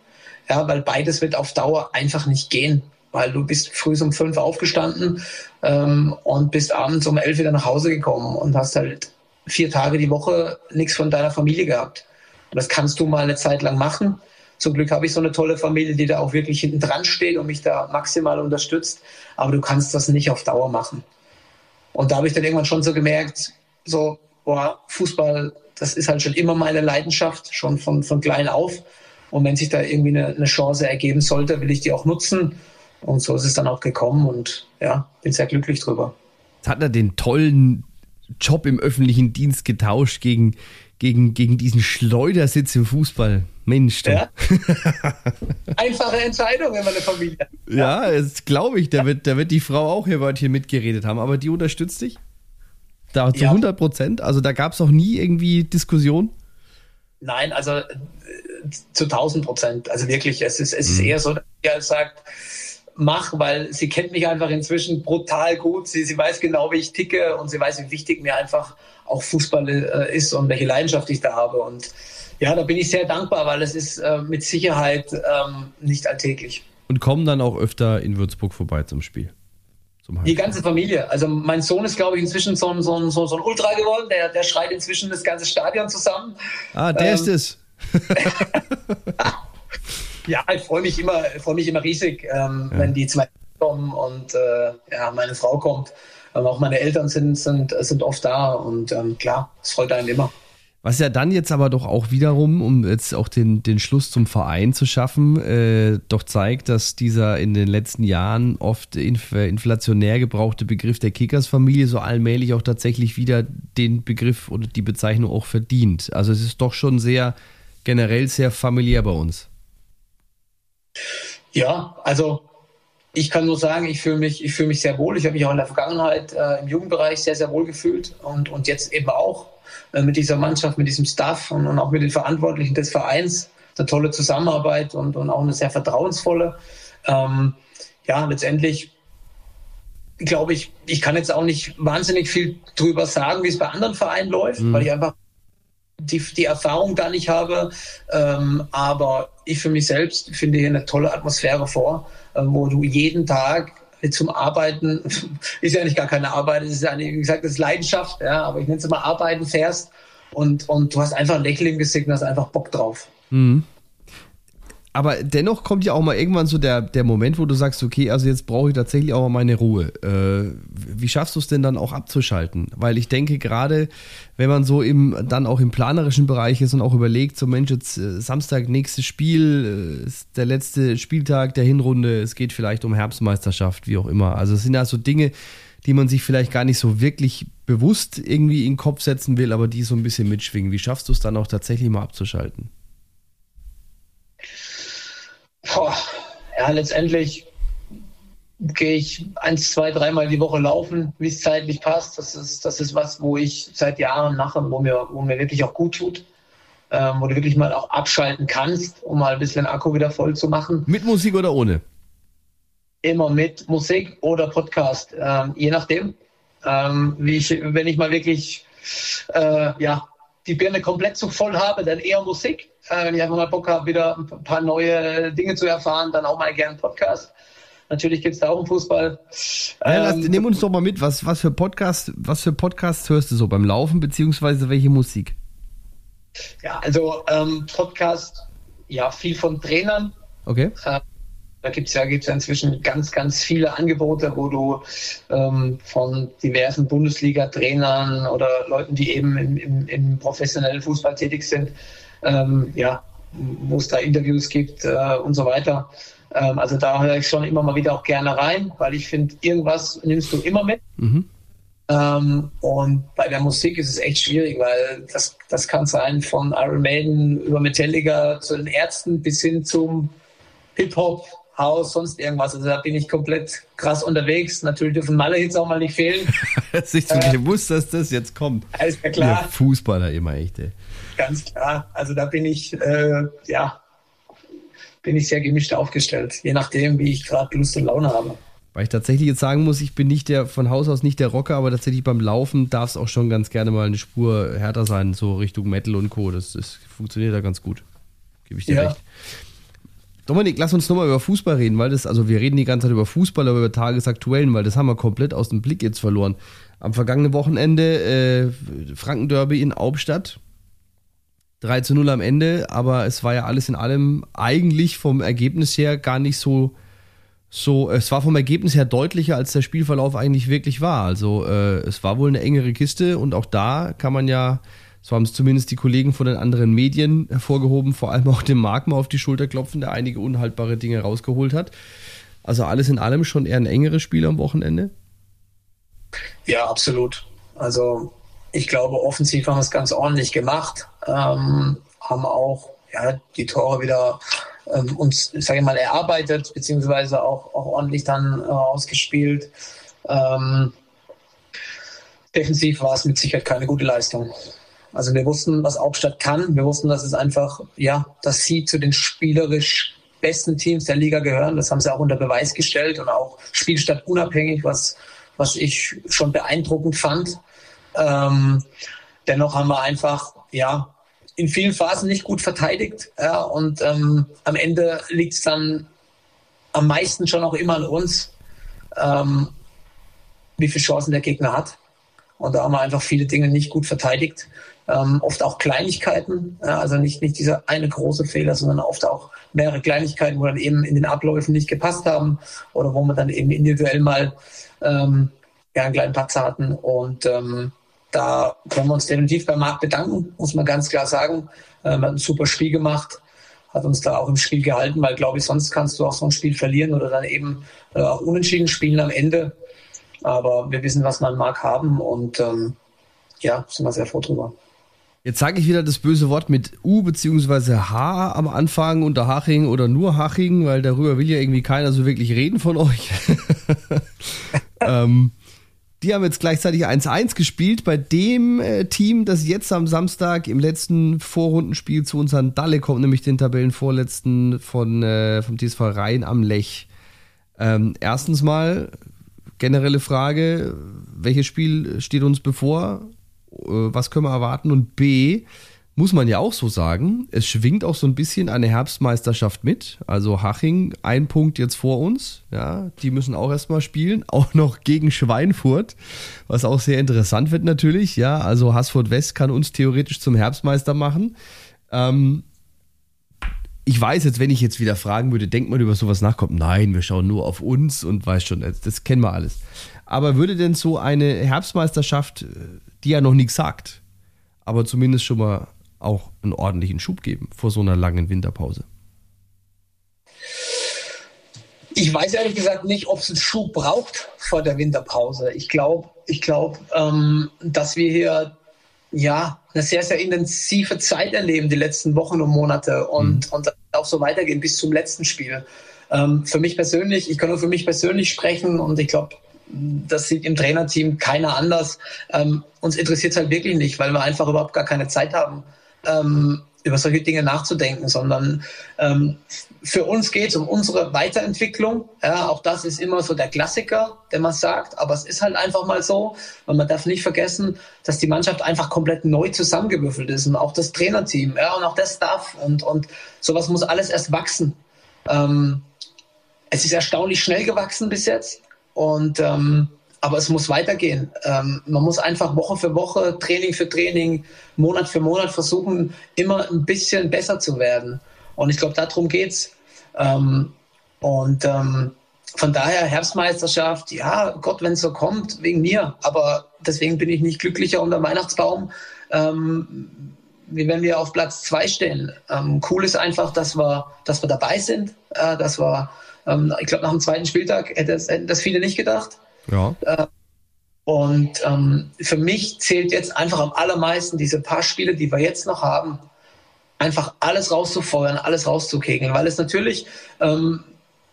Ja, weil beides wird auf Dauer einfach nicht gehen. Weil du bist früh um fünf aufgestanden ähm, und bist abends um elf wieder nach Hause gekommen und hast halt vier Tage die Woche nichts von deiner Familie gehabt. Und das kannst du mal eine Zeit lang machen. Zum Glück habe ich so eine tolle Familie, die da auch wirklich hinten dran steht und mich da maximal unterstützt. Aber du kannst das nicht auf Dauer machen. Und da habe ich dann irgendwann schon so gemerkt, so, boah, Fußball, das ist halt schon immer meine Leidenschaft, schon von, von klein auf. Und wenn sich da irgendwie eine, eine Chance ergeben sollte, will ich die auch nutzen. Und so ist es dann auch gekommen und ja, bin sehr glücklich drüber. Jetzt hat er den tollen Job im öffentlichen Dienst getauscht gegen, gegen, gegen diesen Schleudersitz im Fußball. Mensch, du. Ja. Einfache Entscheidung, wenn man eine Familie hat. Ja, das glaube ich. Da wird, da wird die Frau auch ihr Wörtchen mitgeredet haben, aber die unterstützt dich? Da zu ja. 100 Prozent? Also da gab es auch nie irgendwie Diskussion? Nein, also äh, zu 1000 Prozent. Also wirklich, es ist, es ist mhm. eher so, dass er sagt, mach, weil sie kennt mich einfach inzwischen brutal gut. Sie, sie weiß genau, wie ich ticke und sie weiß, wie wichtig mir einfach auch Fußball äh, ist und welche Leidenschaft ich da habe. Und ja, da bin ich sehr dankbar, weil es ist äh, mit Sicherheit ähm, nicht alltäglich. Und kommen dann auch öfter in Würzburg vorbei zum Spiel? Die ganze Familie. Also mein Sohn ist, glaube ich, inzwischen so ein, so ein, so ein Ultra geworden. Der, der schreit inzwischen das ganze Stadion zusammen. Ah, der ähm, ist es. ja, ich freue mich immer, freue mich immer riesig, ähm, ja. wenn die zwei kommen und äh, ja, meine Frau kommt. Ähm, auch meine Eltern sind, sind, sind oft da und ähm, klar, es freut einen immer. Was ja dann jetzt aber doch auch wiederum, um jetzt auch den, den Schluss zum Verein zu schaffen, äh, doch zeigt, dass dieser in den letzten Jahren oft inf inflationär gebrauchte Begriff der Kickers-Familie so allmählich auch tatsächlich wieder den Begriff oder die Bezeichnung auch verdient. Also es ist doch schon sehr generell sehr familiär bei uns. Ja, also ich kann nur sagen, ich fühle mich, ich fühle mich sehr wohl. Ich habe mich auch in der Vergangenheit äh, im Jugendbereich sehr, sehr wohl gefühlt und, und jetzt eben auch. Äh, mit dieser Mannschaft, mit diesem Staff und, und, auch mit den Verantwortlichen des Vereins. Eine tolle Zusammenarbeit und, und auch eine sehr vertrauensvolle. Ähm, ja, letztendlich glaube ich, ich kann jetzt auch nicht wahnsinnig viel drüber sagen, wie es bei anderen Vereinen läuft, mhm. weil ich einfach die, die Erfahrung da nicht habe. Ähm, aber ich für mich selbst finde hier eine tolle Atmosphäre vor, wo du jeden Tag zum Arbeiten, ist ja nicht gar keine Arbeit, es ist ja, wie gesagt, das ist Leidenschaft, ja, aber ich nenne es immer Arbeiten fährst und, und du hast einfach ein Lächeln gesehen hast einfach Bock drauf. Mhm aber dennoch kommt ja auch mal irgendwann so der, der Moment, wo du sagst, okay, also jetzt brauche ich tatsächlich auch mal meine Ruhe. Äh, wie schaffst du es denn dann auch abzuschalten? Weil ich denke, gerade wenn man so im, dann auch im planerischen Bereich ist und auch überlegt, so Mensch, jetzt äh, Samstag, nächstes Spiel, äh, ist der letzte Spieltag der Hinrunde, es geht vielleicht um Herbstmeisterschaft, wie auch immer. Also es sind ja so Dinge, die man sich vielleicht gar nicht so wirklich bewusst irgendwie in den Kopf setzen will, aber die so ein bisschen mitschwingen. Wie schaffst du es dann auch tatsächlich mal abzuschalten? Boah, ja, letztendlich gehe ich eins, zwei, dreimal die Woche laufen, wie es zeitlich passt. Das ist, das ist was, wo ich seit Jahren mache, wo mir, wo mir wirklich auch gut tut. Ähm, wo du wirklich mal auch abschalten kannst, um mal ein bisschen Akku wieder voll zu machen. Mit Musik oder ohne? Immer mit Musik oder Podcast, ähm, je nachdem. Ähm, wie ich, wenn ich mal wirklich äh, ja, die Birne komplett zu voll habe, dann eher Musik. Äh, wenn ich einfach mal Bock habe, wieder ein paar neue Dinge zu erfahren, dann auch mal gerne Podcast. Natürlich gibt es da auch einen Fußball. Ja, lass, ähm, nimm uns doch mal mit, was, was für Podcast, was für Podcasts hörst du so beim Laufen, beziehungsweise welche Musik? Ja, also ähm, Podcast, ja, viel von Trainern. Okay. Äh, da gibt es ja, gibt's ja inzwischen ganz, ganz viele Angebote, wo du ähm, von diversen Bundesliga-Trainern oder Leuten, die eben im, im, im professionellen Fußball tätig sind, ähm, ja, wo es da Interviews gibt äh, und so weiter. Ähm, also da höre ich schon immer mal wieder auch gerne rein, weil ich finde, irgendwas nimmst du immer mit. Mhm. Ähm, und bei der Musik ist es echt schwierig, weil das, das kann sein von Iron Maiden über Metallica zu den Ärzten bis hin zum Hip-Hop, Haus, sonst irgendwas. Also da bin ich komplett krass unterwegs. Natürlich dürfen Malle-Hits auch mal nicht fehlen. Es ist äh, gewusst, dass das jetzt kommt. Alles ja klar. Ja, Fußballer immer echt, ey. Ganz klar. Also da bin ich, äh, ja, bin ich sehr gemischt aufgestellt. Je nachdem, wie ich gerade Lust und Laune habe. Weil ich tatsächlich jetzt sagen muss, ich bin nicht der, von Haus aus nicht der Rocker, aber tatsächlich beim Laufen darf es auch schon ganz gerne mal eine Spur härter sein, so Richtung Metal und Co. Das, das funktioniert da ganz gut. Gebe ich dir ja. recht. Dominik, lass uns nochmal über Fußball reden, weil das, also wir reden die ganze Zeit über Fußball, aber über Tagesaktuellen, weil das haben wir komplett aus dem Blick jetzt verloren. Am vergangenen Wochenende äh, Franken-Derby in Hauptstadt. 3 zu 0 am Ende, aber es war ja alles in allem eigentlich vom Ergebnis her gar nicht so, so, es war vom Ergebnis her deutlicher, als der Spielverlauf eigentlich wirklich war. Also äh, es war wohl eine engere Kiste und auch da kann man ja so haben es zumindest die Kollegen von den anderen Medien hervorgehoben, vor allem auch dem mal auf die Schulter klopfen, der einige unhaltbare Dinge rausgeholt hat. Also alles in allem schon eher ein engeres Spiel am Wochenende? Ja, absolut. Also ich glaube, offensiv haben wir es ganz ordentlich gemacht, ähm, haben auch ja, die Tore wieder ähm, uns, sage ich mal, erarbeitet, beziehungsweise auch, auch ordentlich dann äh, ausgespielt. Ähm, defensiv war es mit Sicherheit keine gute Leistung. Also wir wussten, was Hauptstadt kann. Wir wussten, dass es einfach, ja, dass sie zu den spielerisch besten Teams der Liga gehören. Das haben sie auch unter Beweis gestellt und auch Spielstadt unabhängig, was, was ich schon beeindruckend fand. Ähm, dennoch haben wir einfach, ja, in vielen Phasen nicht gut verteidigt. Ja, und ähm, am Ende liegt es dann am meisten schon auch immer an uns, ähm, wie viele Chancen der Gegner hat. Und da haben wir einfach viele Dinge nicht gut verteidigt. Ähm, oft auch Kleinigkeiten, ja, also nicht, nicht dieser eine große Fehler, sondern oft auch mehrere Kleinigkeiten, wo dann eben in den Abläufen nicht gepasst haben oder wo man dann eben individuell mal ähm, ja, einen kleinen Patzer hatten. Und ähm, da können wir uns definitiv beim Markt bedanken, muss man ganz klar sagen. Ähm, hat ein super Spiel gemacht, hat uns da auch im Spiel gehalten, weil glaube ich, sonst kannst du auch so ein Spiel verlieren oder dann eben äh, auch unentschieden spielen am Ende. Aber wir wissen, was wir an Markt haben und ähm, ja, sind wir sehr froh drüber. Jetzt sage ich wieder das böse Wort mit U bzw. H am Anfang unter Haching oder nur Haching, weil darüber will ja irgendwie keiner so wirklich reden von euch. ähm, die haben jetzt gleichzeitig 1-1 gespielt bei dem äh, Team, das jetzt am Samstag im letzten Vorrundenspiel zu unseren Dalle kommt, nämlich den Tabellenvorletzten von, äh, vom TSV Rhein am Lech. Ähm, erstens mal generelle Frage, welches Spiel steht uns bevor? Äh, was können wir erwarten? Und B, muss man ja auch so sagen, es schwingt auch so ein bisschen eine Herbstmeisterschaft mit. Also Haching, ein Punkt jetzt vor uns. Ja, die müssen auch erstmal spielen, auch noch gegen Schweinfurt, was auch sehr interessant wird natürlich. Ja, also Haßfurt West kann uns theoretisch zum Herbstmeister machen. Ähm, ich weiß jetzt, wenn ich jetzt wieder fragen würde, denkt man über sowas nach, kommt, nein, wir schauen nur auf uns und weiß schon, das kennen wir alles. Aber würde denn so eine Herbstmeisterschaft, die ja noch nichts sagt, aber zumindest schon mal auch einen ordentlichen Schub geben vor so einer langen Winterpause? Ich weiß ehrlich gesagt nicht, ob es einen Schub braucht vor der Winterpause. Ich glaube, ich glaub, ähm, dass wir hier ja eine sehr, sehr intensive Zeit erleben, die letzten Wochen und Monate und, mhm. und auch so weitergehen bis zum letzten Spiel. Ähm, für mich persönlich, ich kann nur für mich persönlich sprechen und ich glaube, das sieht im Trainerteam keiner anders. Ähm, uns interessiert es halt wirklich nicht, weil wir einfach überhaupt gar keine Zeit haben, ähm, über solche Dinge nachzudenken, sondern ähm, für uns geht es um unsere Weiterentwicklung. Ja, auch das ist immer so der Klassiker, der man sagt, aber es ist halt einfach mal so, weil man darf nicht vergessen, dass die Mannschaft einfach komplett neu zusammengewürfelt ist und auch das Trainerteam ja, und auch der Staff und, und sowas muss alles erst wachsen. Ähm, es ist erstaunlich schnell gewachsen bis jetzt und ähm, aber es muss weitergehen. Ähm, man muss einfach Woche für Woche, Training für Training, Monat für Monat versuchen, immer ein bisschen besser zu werden. Und ich glaube, darum geht's. Ähm, und ähm, von daher Herbstmeisterschaft, ja, Gott, wenn es so kommt, wegen mir. Aber deswegen bin ich nicht glücklicher unter Weihnachtsbaum, ähm, wie wenn wir auf Platz zwei stehen. Ähm, cool ist einfach, dass wir, dass wir dabei sind, äh, dass wir, ähm, ich glaube, nach dem zweiten Spieltag hätte das, hätten das viele nicht gedacht. Ja. Äh, und ähm, für mich zählt jetzt einfach am allermeisten diese paar Spiele, die wir jetzt noch haben, einfach alles rauszufeuern, alles rauszukegeln, weil es natürlich ähm,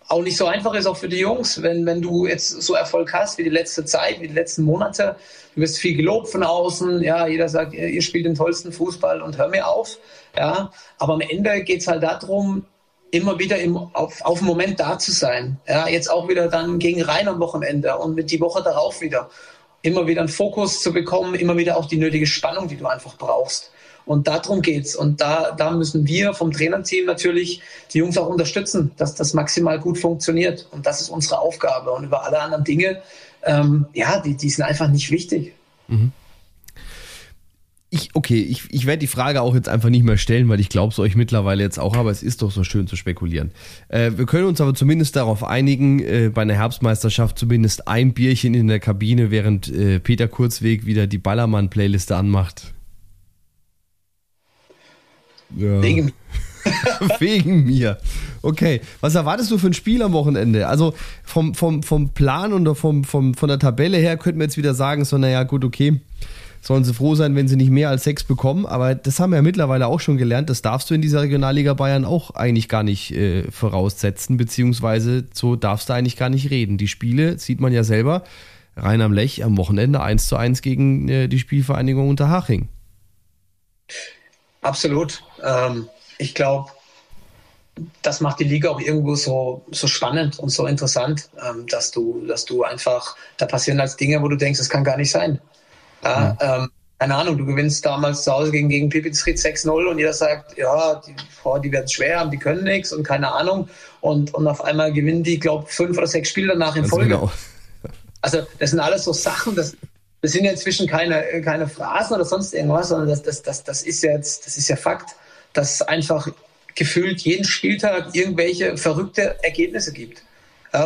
auch nicht so einfach ist, auch für die Jungs, wenn, wenn du jetzt so Erfolg hast wie die letzte Zeit, wie die letzten Monate. Du wirst viel gelobt von außen, ja, jeder sagt, ihr spielt den tollsten Fußball und hör mir auf. Ja, aber am Ende geht es halt darum, immer wieder im, auf, auf den Moment da zu sein. Ja, jetzt auch wieder dann gegen Rhein am Wochenende und mit die Woche darauf wieder. Immer wieder einen Fokus zu bekommen, immer wieder auch die nötige Spannung, die du einfach brauchst. Und darum geht's. Und da, da müssen wir vom Trainerteam natürlich die Jungs auch unterstützen, dass das maximal gut funktioniert. Und das ist unsere Aufgabe. Und über alle anderen Dinge, ähm, ja, die, die sind einfach nicht wichtig. Mhm ich, okay, ich, ich werde die Frage auch jetzt einfach nicht mehr stellen, weil ich glaube es euch mittlerweile jetzt auch, aber es ist doch so schön zu spekulieren. Äh, wir können uns aber zumindest darauf einigen, äh, bei einer Herbstmeisterschaft zumindest ein Bierchen in der Kabine, während äh, Peter Kurzweg wieder die Ballermann-Playliste anmacht. Ja. Wegen. Wegen mir. Okay. Was erwartest du für ein Spiel am Wochenende? Also vom, vom, vom Plan und vom, vom, von der Tabelle her könnten wir jetzt wieder sagen, so, naja, gut, okay sollen sie froh sein, wenn sie nicht mehr als sechs bekommen. Aber das haben wir ja mittlerweile auch schon gelernt. Das darfst du in dieser Regionalliga Bayern auch eigentlich gar nicht äh, voraussetzen, beziehungsweise so darfst du eigentlich gar nicht reden. Die Spiele, sieht man ja selber, rein am Lech am Wochenende 1 zu 1 gegen äh, die Spielvereinigung Unterhaching. Absolut. Ähm, ich glaube, das macht die Liga auch irgendwo so, so spannend und so interessant, ähm, dass du, dass du einfach, da passieren als Dinge, wo du denkst, das kann gar nicht sein. Ja, ähm, keine Ahnung, du gewinnst damals zu Hause gegen, gegen Pipitz 6-0 und jeder sagt, ja, die, boah, die werden schwer haben, die können nichts und keine Ahnung. Und, und auf einmal gewinnen die, glaube fünf oder sechs Spiele danach in Folge. Genau. Also das sind alles so Sachen, das, das sind ja inzwischen keine, keine Phrasen oder sonst irgendwas, sondern das, das, das, das ist jetzt, das ist ja Fakt, dass einfach gefühlt jeden Spieltag irgendwelche verrückte Ergebnisse gibt,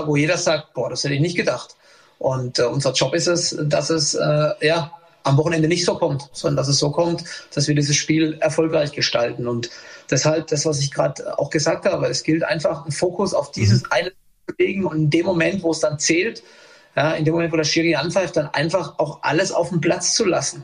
wo jeder sagt, boah, das hätte ich nicht gedacht. Und äh, unser Job ist es, dass es äh, ja am Wochenende nicht so kommt, sondern dass es so kommt, dass wir dieses Spiel erfolgreich gestalten. Und deshalb das, was ich gerade auch gesagt habe, es gilt einfach, einen Fokus auf dieses mhm. eine zu legen und in dem Moment, wo es dann zählt, ja, in dem Moment, wo der Schiri anpfeift, dann einfach auch alles auf den Platz zu lassen.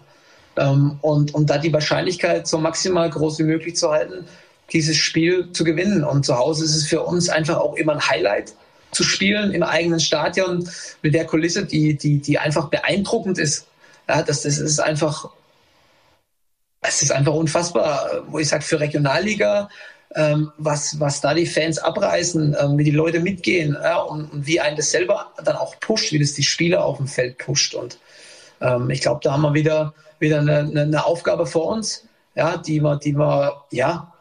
Ähm, und, und da die Wahrscheinlichkeit so maximal groß wie möglich zu halten, dieses Spiel zu gewinnen. Und zu Hause ist es für uns einfach auch immer ein Highlight zu spielen im eigenen Stadion mit der Kulisse, die, die, die einfach beeindruckend ist. Ja, das, das ist einfach, es ist einfach unfassbar, wo ich sage, für Regionalliga, ähm, was, was da die Fans abreißen, ähm, wie die Leute mitgehen ja, und, und, wie einen das selber dann auch pusht, wie das die Spieler auf dem Feld pusht. Und ähm, ich glaube, da haben wir wieder, wieder eine, eine, Aufgabe vor uns, ja, die wir, die wir, ja,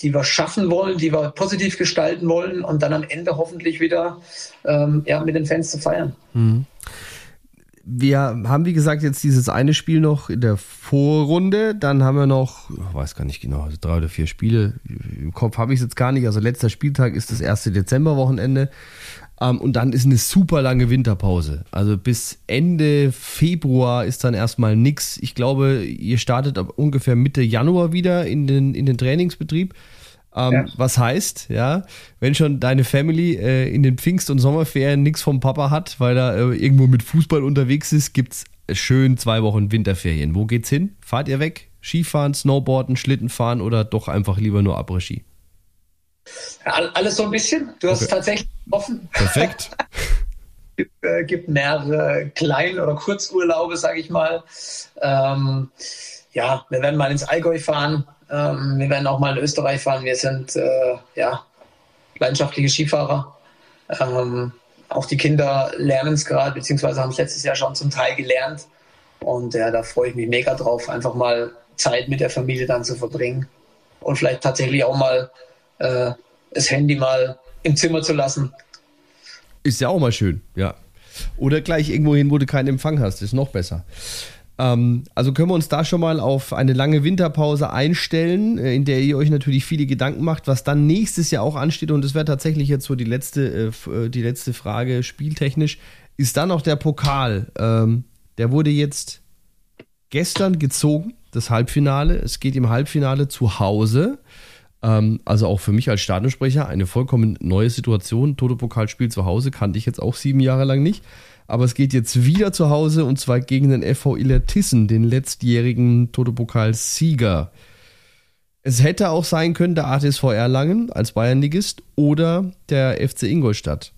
die wir schaffen wollen, die wir positiv gestalten wollen und dann am Ende hoffentlich wieder ähm, ja, mit den Fans zu feiern. Mhm. Wir haben, wie gesagt, jetzt dieses eine Spiel noch in der Vorrunde. Dann haben wir noch, ich weiß gar nicht genau, also drei oder vier Spiele. Im Kopf habe ich es jetzt gar nicht. Also letzter Spieltag ist das erste Dezemberwochenende. Ähm, und dann ist eine super lange Winterpause. Also bis Ende Februar ist dann erstmal nichts. Ich glaube, ihr startet ab ungefähr Mitte Januar wieder in den, in den Trainingsbetrieb. Ähm, ja. Was heißt, ja, wenn schon deine Family äh, in den Pfingst- und Sommerferien nichts vom Papa hat, weil er äh, irgendwo mit Fußball unterwegs ist, gibt's schön zwei Wochen Winterferien. Wo geht's hin? Fahrt ihr weg? Skifahren, Snowboarden, Schlittenfahren oder doch einfach lieber nur Après-Ski? Alles so ein bisschen. Du hast okay. tatsächlich offen. Perfekt. gibt, äh, gibt mehrere Klein- oder Kurzurlaube, sage ich mal. Ähm, ja, wir werden mal ins Allgäu fahren. Ähm, wir werden auch mal in Österreich fahren. Wir sind äh, ja, leidenschaftliche Skifahrer. Ähm, auch die Kinder lernen es gerade, beziehungsweise haben es letztes Jahr schon zum Teil gelernt. Und ja, da freue ich mich mega drauf, einfach mal Zeit mit der Familie dann zu verbringen. Und vielleicht tatsächlich auch mal äh, das Handy mal im Zimmer zu lassen. Ist ja auch mal schön, ja. Oder gleich irgendwo hin, wo du keinen Empfang hast, ist noch besser. Ähm, also können wir uns da schon mal auf eine lange Winterpause einstellen, äh, in der ihr euch natürlich viele Gedanken macht, was dann nächstes Jahr auch ansteht. Und das wäre tatsächlich jetzt so die letzte, äh, äh, die letzte Frage, spieltechnisch. Ist dann noch der Pokal? Ähm, der wurde jetzt gestern gezogen, das Halbfinale. Es geht im Halbfinale zu Hause. Ähm, also auch für mich als Stadionsprecher eine vollkommen neue Situation. Toto-Pokalspiel zu Hause kannte ich jetzt auch sieben Jahre lang nicht. Aber es geht jetzt wieder zu Hause und zwar gegen den FV Illertissen, den letztjährigen Toto-Pokal-Sieger. Es hätte auch sein können der ATSV Erlangen als Bayernligist oder der FC Ingolstadt.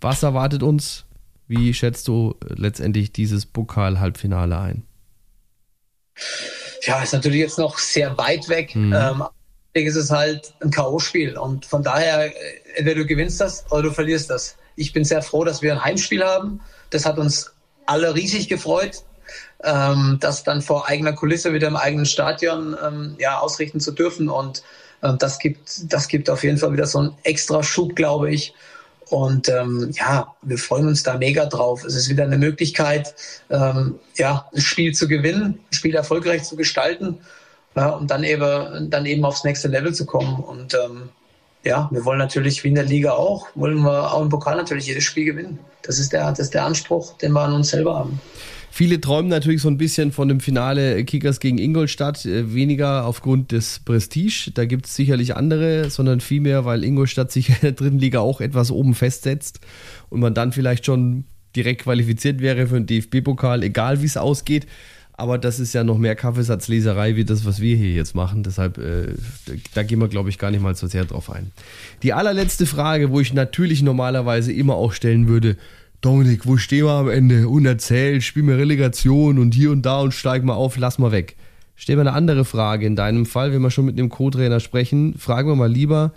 Was erwartet uns? Wie schätzt du letztendlich dieses Pokal-Halbfinale ein? Ja, ist natürlich jetzt noch sehr weit weg. Mhm. Ähm, ist es halt ein K.O.-Spiel. Und von daher, äh, entweder du gewinnst das oder du verlierst das. Ich bin sehr froh, dass wir ein Heimspiel haben. Das hat uns alle riesig gefreut, ähm, das dann vor eigener Kulisse wieder im eigenen Stadion ähm, ja, ausrichten zu dürfen. Und ähm, das, gibt, das gibt auf jeden Fall wieder so einen extra Schub, glaube ich. Und ähm, ja, wir freuen uns da mega drauf. Es ist wieder eine Möglichkeit, ähm, ja, ein Spiel zu gewinnen, ein Spiel erfolgreich zu gestalten ja, und dann eben, dann eben aufs nächste Level zu kommen. Und ähm, ja, wir wollen natürlich, wie in der Liga auch, wollen wir auch im Pokal natürlich jedes Spiel gewinnen. Das ist der, das ist der Anspruch, den wir an uns selber haben. Viele träumen natürlich so ein bisschen von dem Finale Kickers gegen Ingolstadt, äh, weniger aufgrund des Prestige, da gibt es sicherlich andere, sondern vielmehr, weil Ingolstadt sich in der dritten Liga auch etwas oben festsetzt und man dann vielleicht schon direkt qualifiziert wäre für den DFB-Pokal, egal wie es ausgeht. Aber das ist ja noch mehr Kaffeesatzleserei wie das, was wir hier jetzt machen. Deshalb, äh, da gehen wir, glaube ich, gar nicht mal so sehr drauf ein. Die allerletzte Frage, wo ich natürlich normalerweise immer auch stellen würde, Dominik, wo stehen wir am Ende? Und erzähl, spiel mir Relegation und hier und da und steig mal auf, lass mal weg. Stell mir eine andere Frage. In deinem Fall, wenn wir schon mit einem Co-Trainer sprechen, fragen wir mal lieber,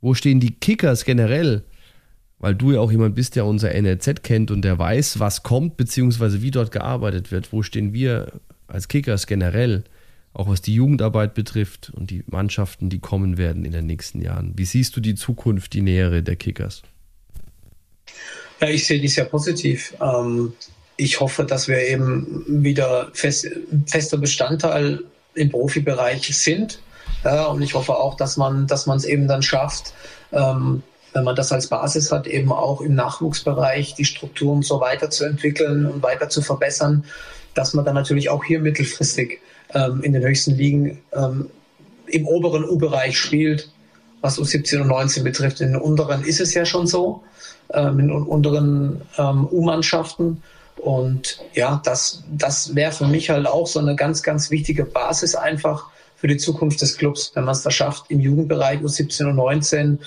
wo stehen die Kickers generell? Weil du ja auch jemand bist, der unser NLZ kennt und der weiß, was kommt, beziehungsweise wie dort gearbeitet wird. Wo stehen wir als Kickers generell? Auch was die Jugendarbeit betrifft und die Mannschaften, die kommen werden in den nächsten Jahren. Wie siehst du die Zukunft, die nähere der Kickers? Ja, ich sehe die sehr positiv. Ähm, ich hoffe, dass wir eben wieder fest, fester Bestandteil im Profibereich sind. Und ich hoffe auch, dass man, dass man es eben dann schafft, ähm, wenn man das als Basis hat, eben auch im Nachwuchsbereich die Strukturen so weiterzuentwickeln und weiter zu verbessern, dass man dann natürlich auch hier mittelfristig ähm, in den höchsten Ligen ähm, im oberen U-Bereich spielt, was U17 und 19 betrifft. In den unteren ist es ja schon so, ähm, in unteren ähm, U-Mannschaften. Und ja, das, das wäre für mich halt auch so eine ganz, ganz wichtige Basis einfach für die Zukunft des Clubs, wenn man es da schafft, im Jugendbereich U17 und 19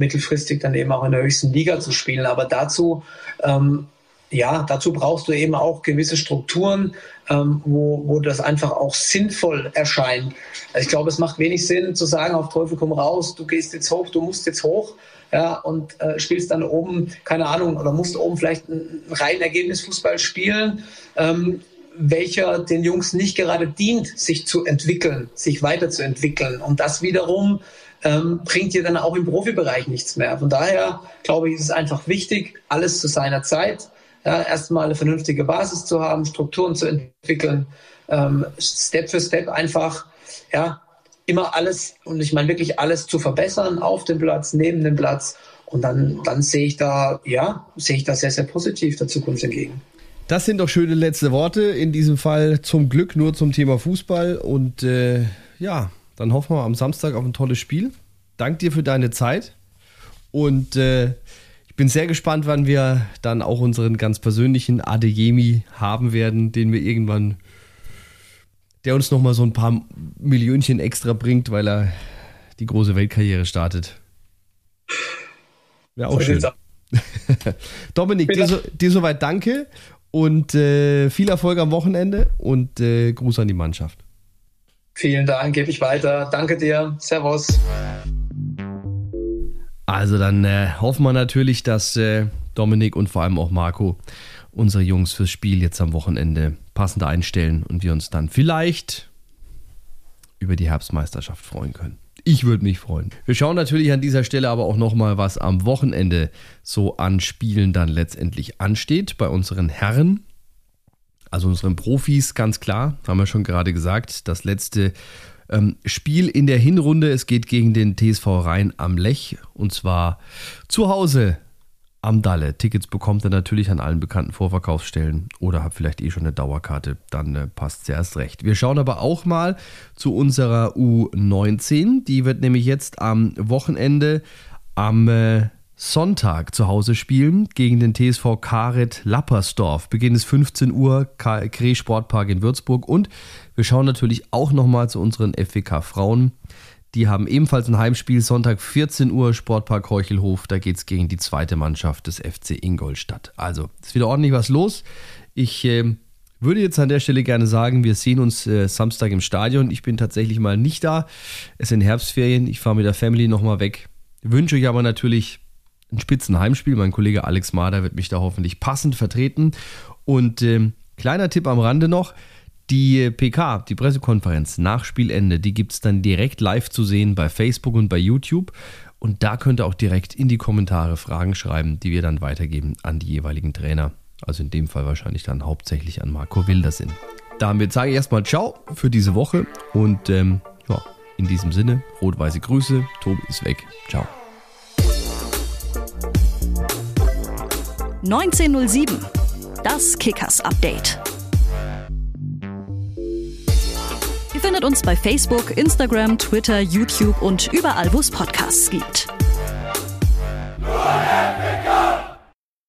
mittelfristig dann eben auch in der höchsten Liga zu spielen. Aber dazu, ähm, ja, dazu brauchst du eben auch gewisse Strukturen, ähm, wo, wo das einfach auch sinnvoll erscheint. Ich glaube, es macht wenig Sinn zu sagen, auf Teufel komm raus, du gehst jetzt hoch, du musst jetzt hoch ja, und äh, spielst dann oben, keine Ahnung, oder musst oben vielleicht einen reinen Ergebnisfußball spielen, ähm, welcher den Jungs nicht gerade dient, sich zu entwickeln, sich weiterzuentwickeln. Und das wiederum ähm, bringt dir dann auch im Profibereich nichts mehr. Von daher glaube ich, ist es einfach wichtig, alles zu seiner Zeit, ja, erstmal eine vernünftige Basis zu haben, Strukturen zu entwickeln, ähm, Step für Step einfach, ja, immer alles, und ich meine wirklich alles zu verbessern auf dem Platz, neben dem Platz. Und dann, dann sehe ich da, ja, sehe ich da sehr, sehr positiv der Zukunft entgegen. Das sind doch schöne letzte Worte. In diesem Fall zum Glück nur zum Thema Fußball. Und äh, ja, dann hoffen wir am Samstag auf ein tolles Spiel. Dank dir für deine Zeit. Und äh, ich bin sehr gespannt, wann wir dann auch unseren ganz persönlichen Adeyemi haben werden, den wir irgendwann der uns nochmal so ein paar Millionchen extra bringt, weil er die große Weltkarriere startet. Wäre auch schön. Dominik, dir, so, dir soweit danke und äh, viel Erfolg am Wochenende und äh, Gruß an die Mannschaft. Vielen Dank, gebe ich weiter. Danke dir. Servus. Also dann äh, hoffen wir natürlich, dass äh, Dominik und vor allem auch Marco unsere Jungs fürs Spiel jetzt am Wochenende passend einstellen und wir uns dann vielleicht über die Herbstmeisterschaft freuen können. Ich würde mich freuen. Wir schauen natürlich an dieser Stelle aber auch nochmal, was am Wochenende so an Spielen dann letztendlich ansteht bei unseren Herren. Also unseren Profis, ganz klar, haben wir schon gerade gesagt, das letzte ähm, Spiel in der Hinrunde. Es geht gegen den TSV Rhein am Lech und zwar zu Hause am Dalle. Tickets bekommt ihr natürlich an allen bekannten Vorverkaufsstellen oder habt vielleicht eh schon eine Dauerkarte, dann äh, passt es erst recht. Wir schauen aber auch mal zu unserer U19. Die wird nämlich jetzt am Wochenende am äh, Sonntag zu Hause spielen gegen den TSV Karet Lappersdorf. Beginn ist 15 Uhr, Kree Sportpark in Würzburg. Und wir schauen natürlich auch nochmal zu unseren FWK Frauen. Die haben ebenfalls ein Heimspiel, Sonntag 14 Uhr, Sportpark Heuchelhof. Da geht es gegen die zweite Mannschaft des FC Ingolstadt. Also, ist wieder ordentlich was los. Ich äh, würde jetzt an der Stelle gerne sagen, wir sehen uns äh, Samstag im Stadion. Ich bin tatsächlich mal nicht da. Es sind Herbstferien. Ich fahre mit der Family nochmal weg. Wünsche euch aber natürlich ein spitzen Heimspiel. Mein Kollege Alex Mader wird mich da hoffentlich passend vertreten. Und äh, kleiner Tipp am Rande noch. Die PK, die Pressekonferenz nach Spielende, die gibt es dann direkt live zu sehen bei Facebook und bei YouTube. Und da könnt ihr auch direkt in die Kommentare Fragen schreiben, die wir dann weitergeben an die jeweiligen Trainer. Also in dem Fall wahrscheinlich dann hauptsächlich an Marco Wildersinn. Damit sage ich erstmal Ciao für diese Woche und ähm, ja, in diesem Sinne, rot-weiße Grüße, Tobi ist weg. Ciao. 1907. Das Kickers Update. Ihr findet uns bei Facebook, Instagram, Twitter, YouTube und überall, wo es Podcasts gibt. Nur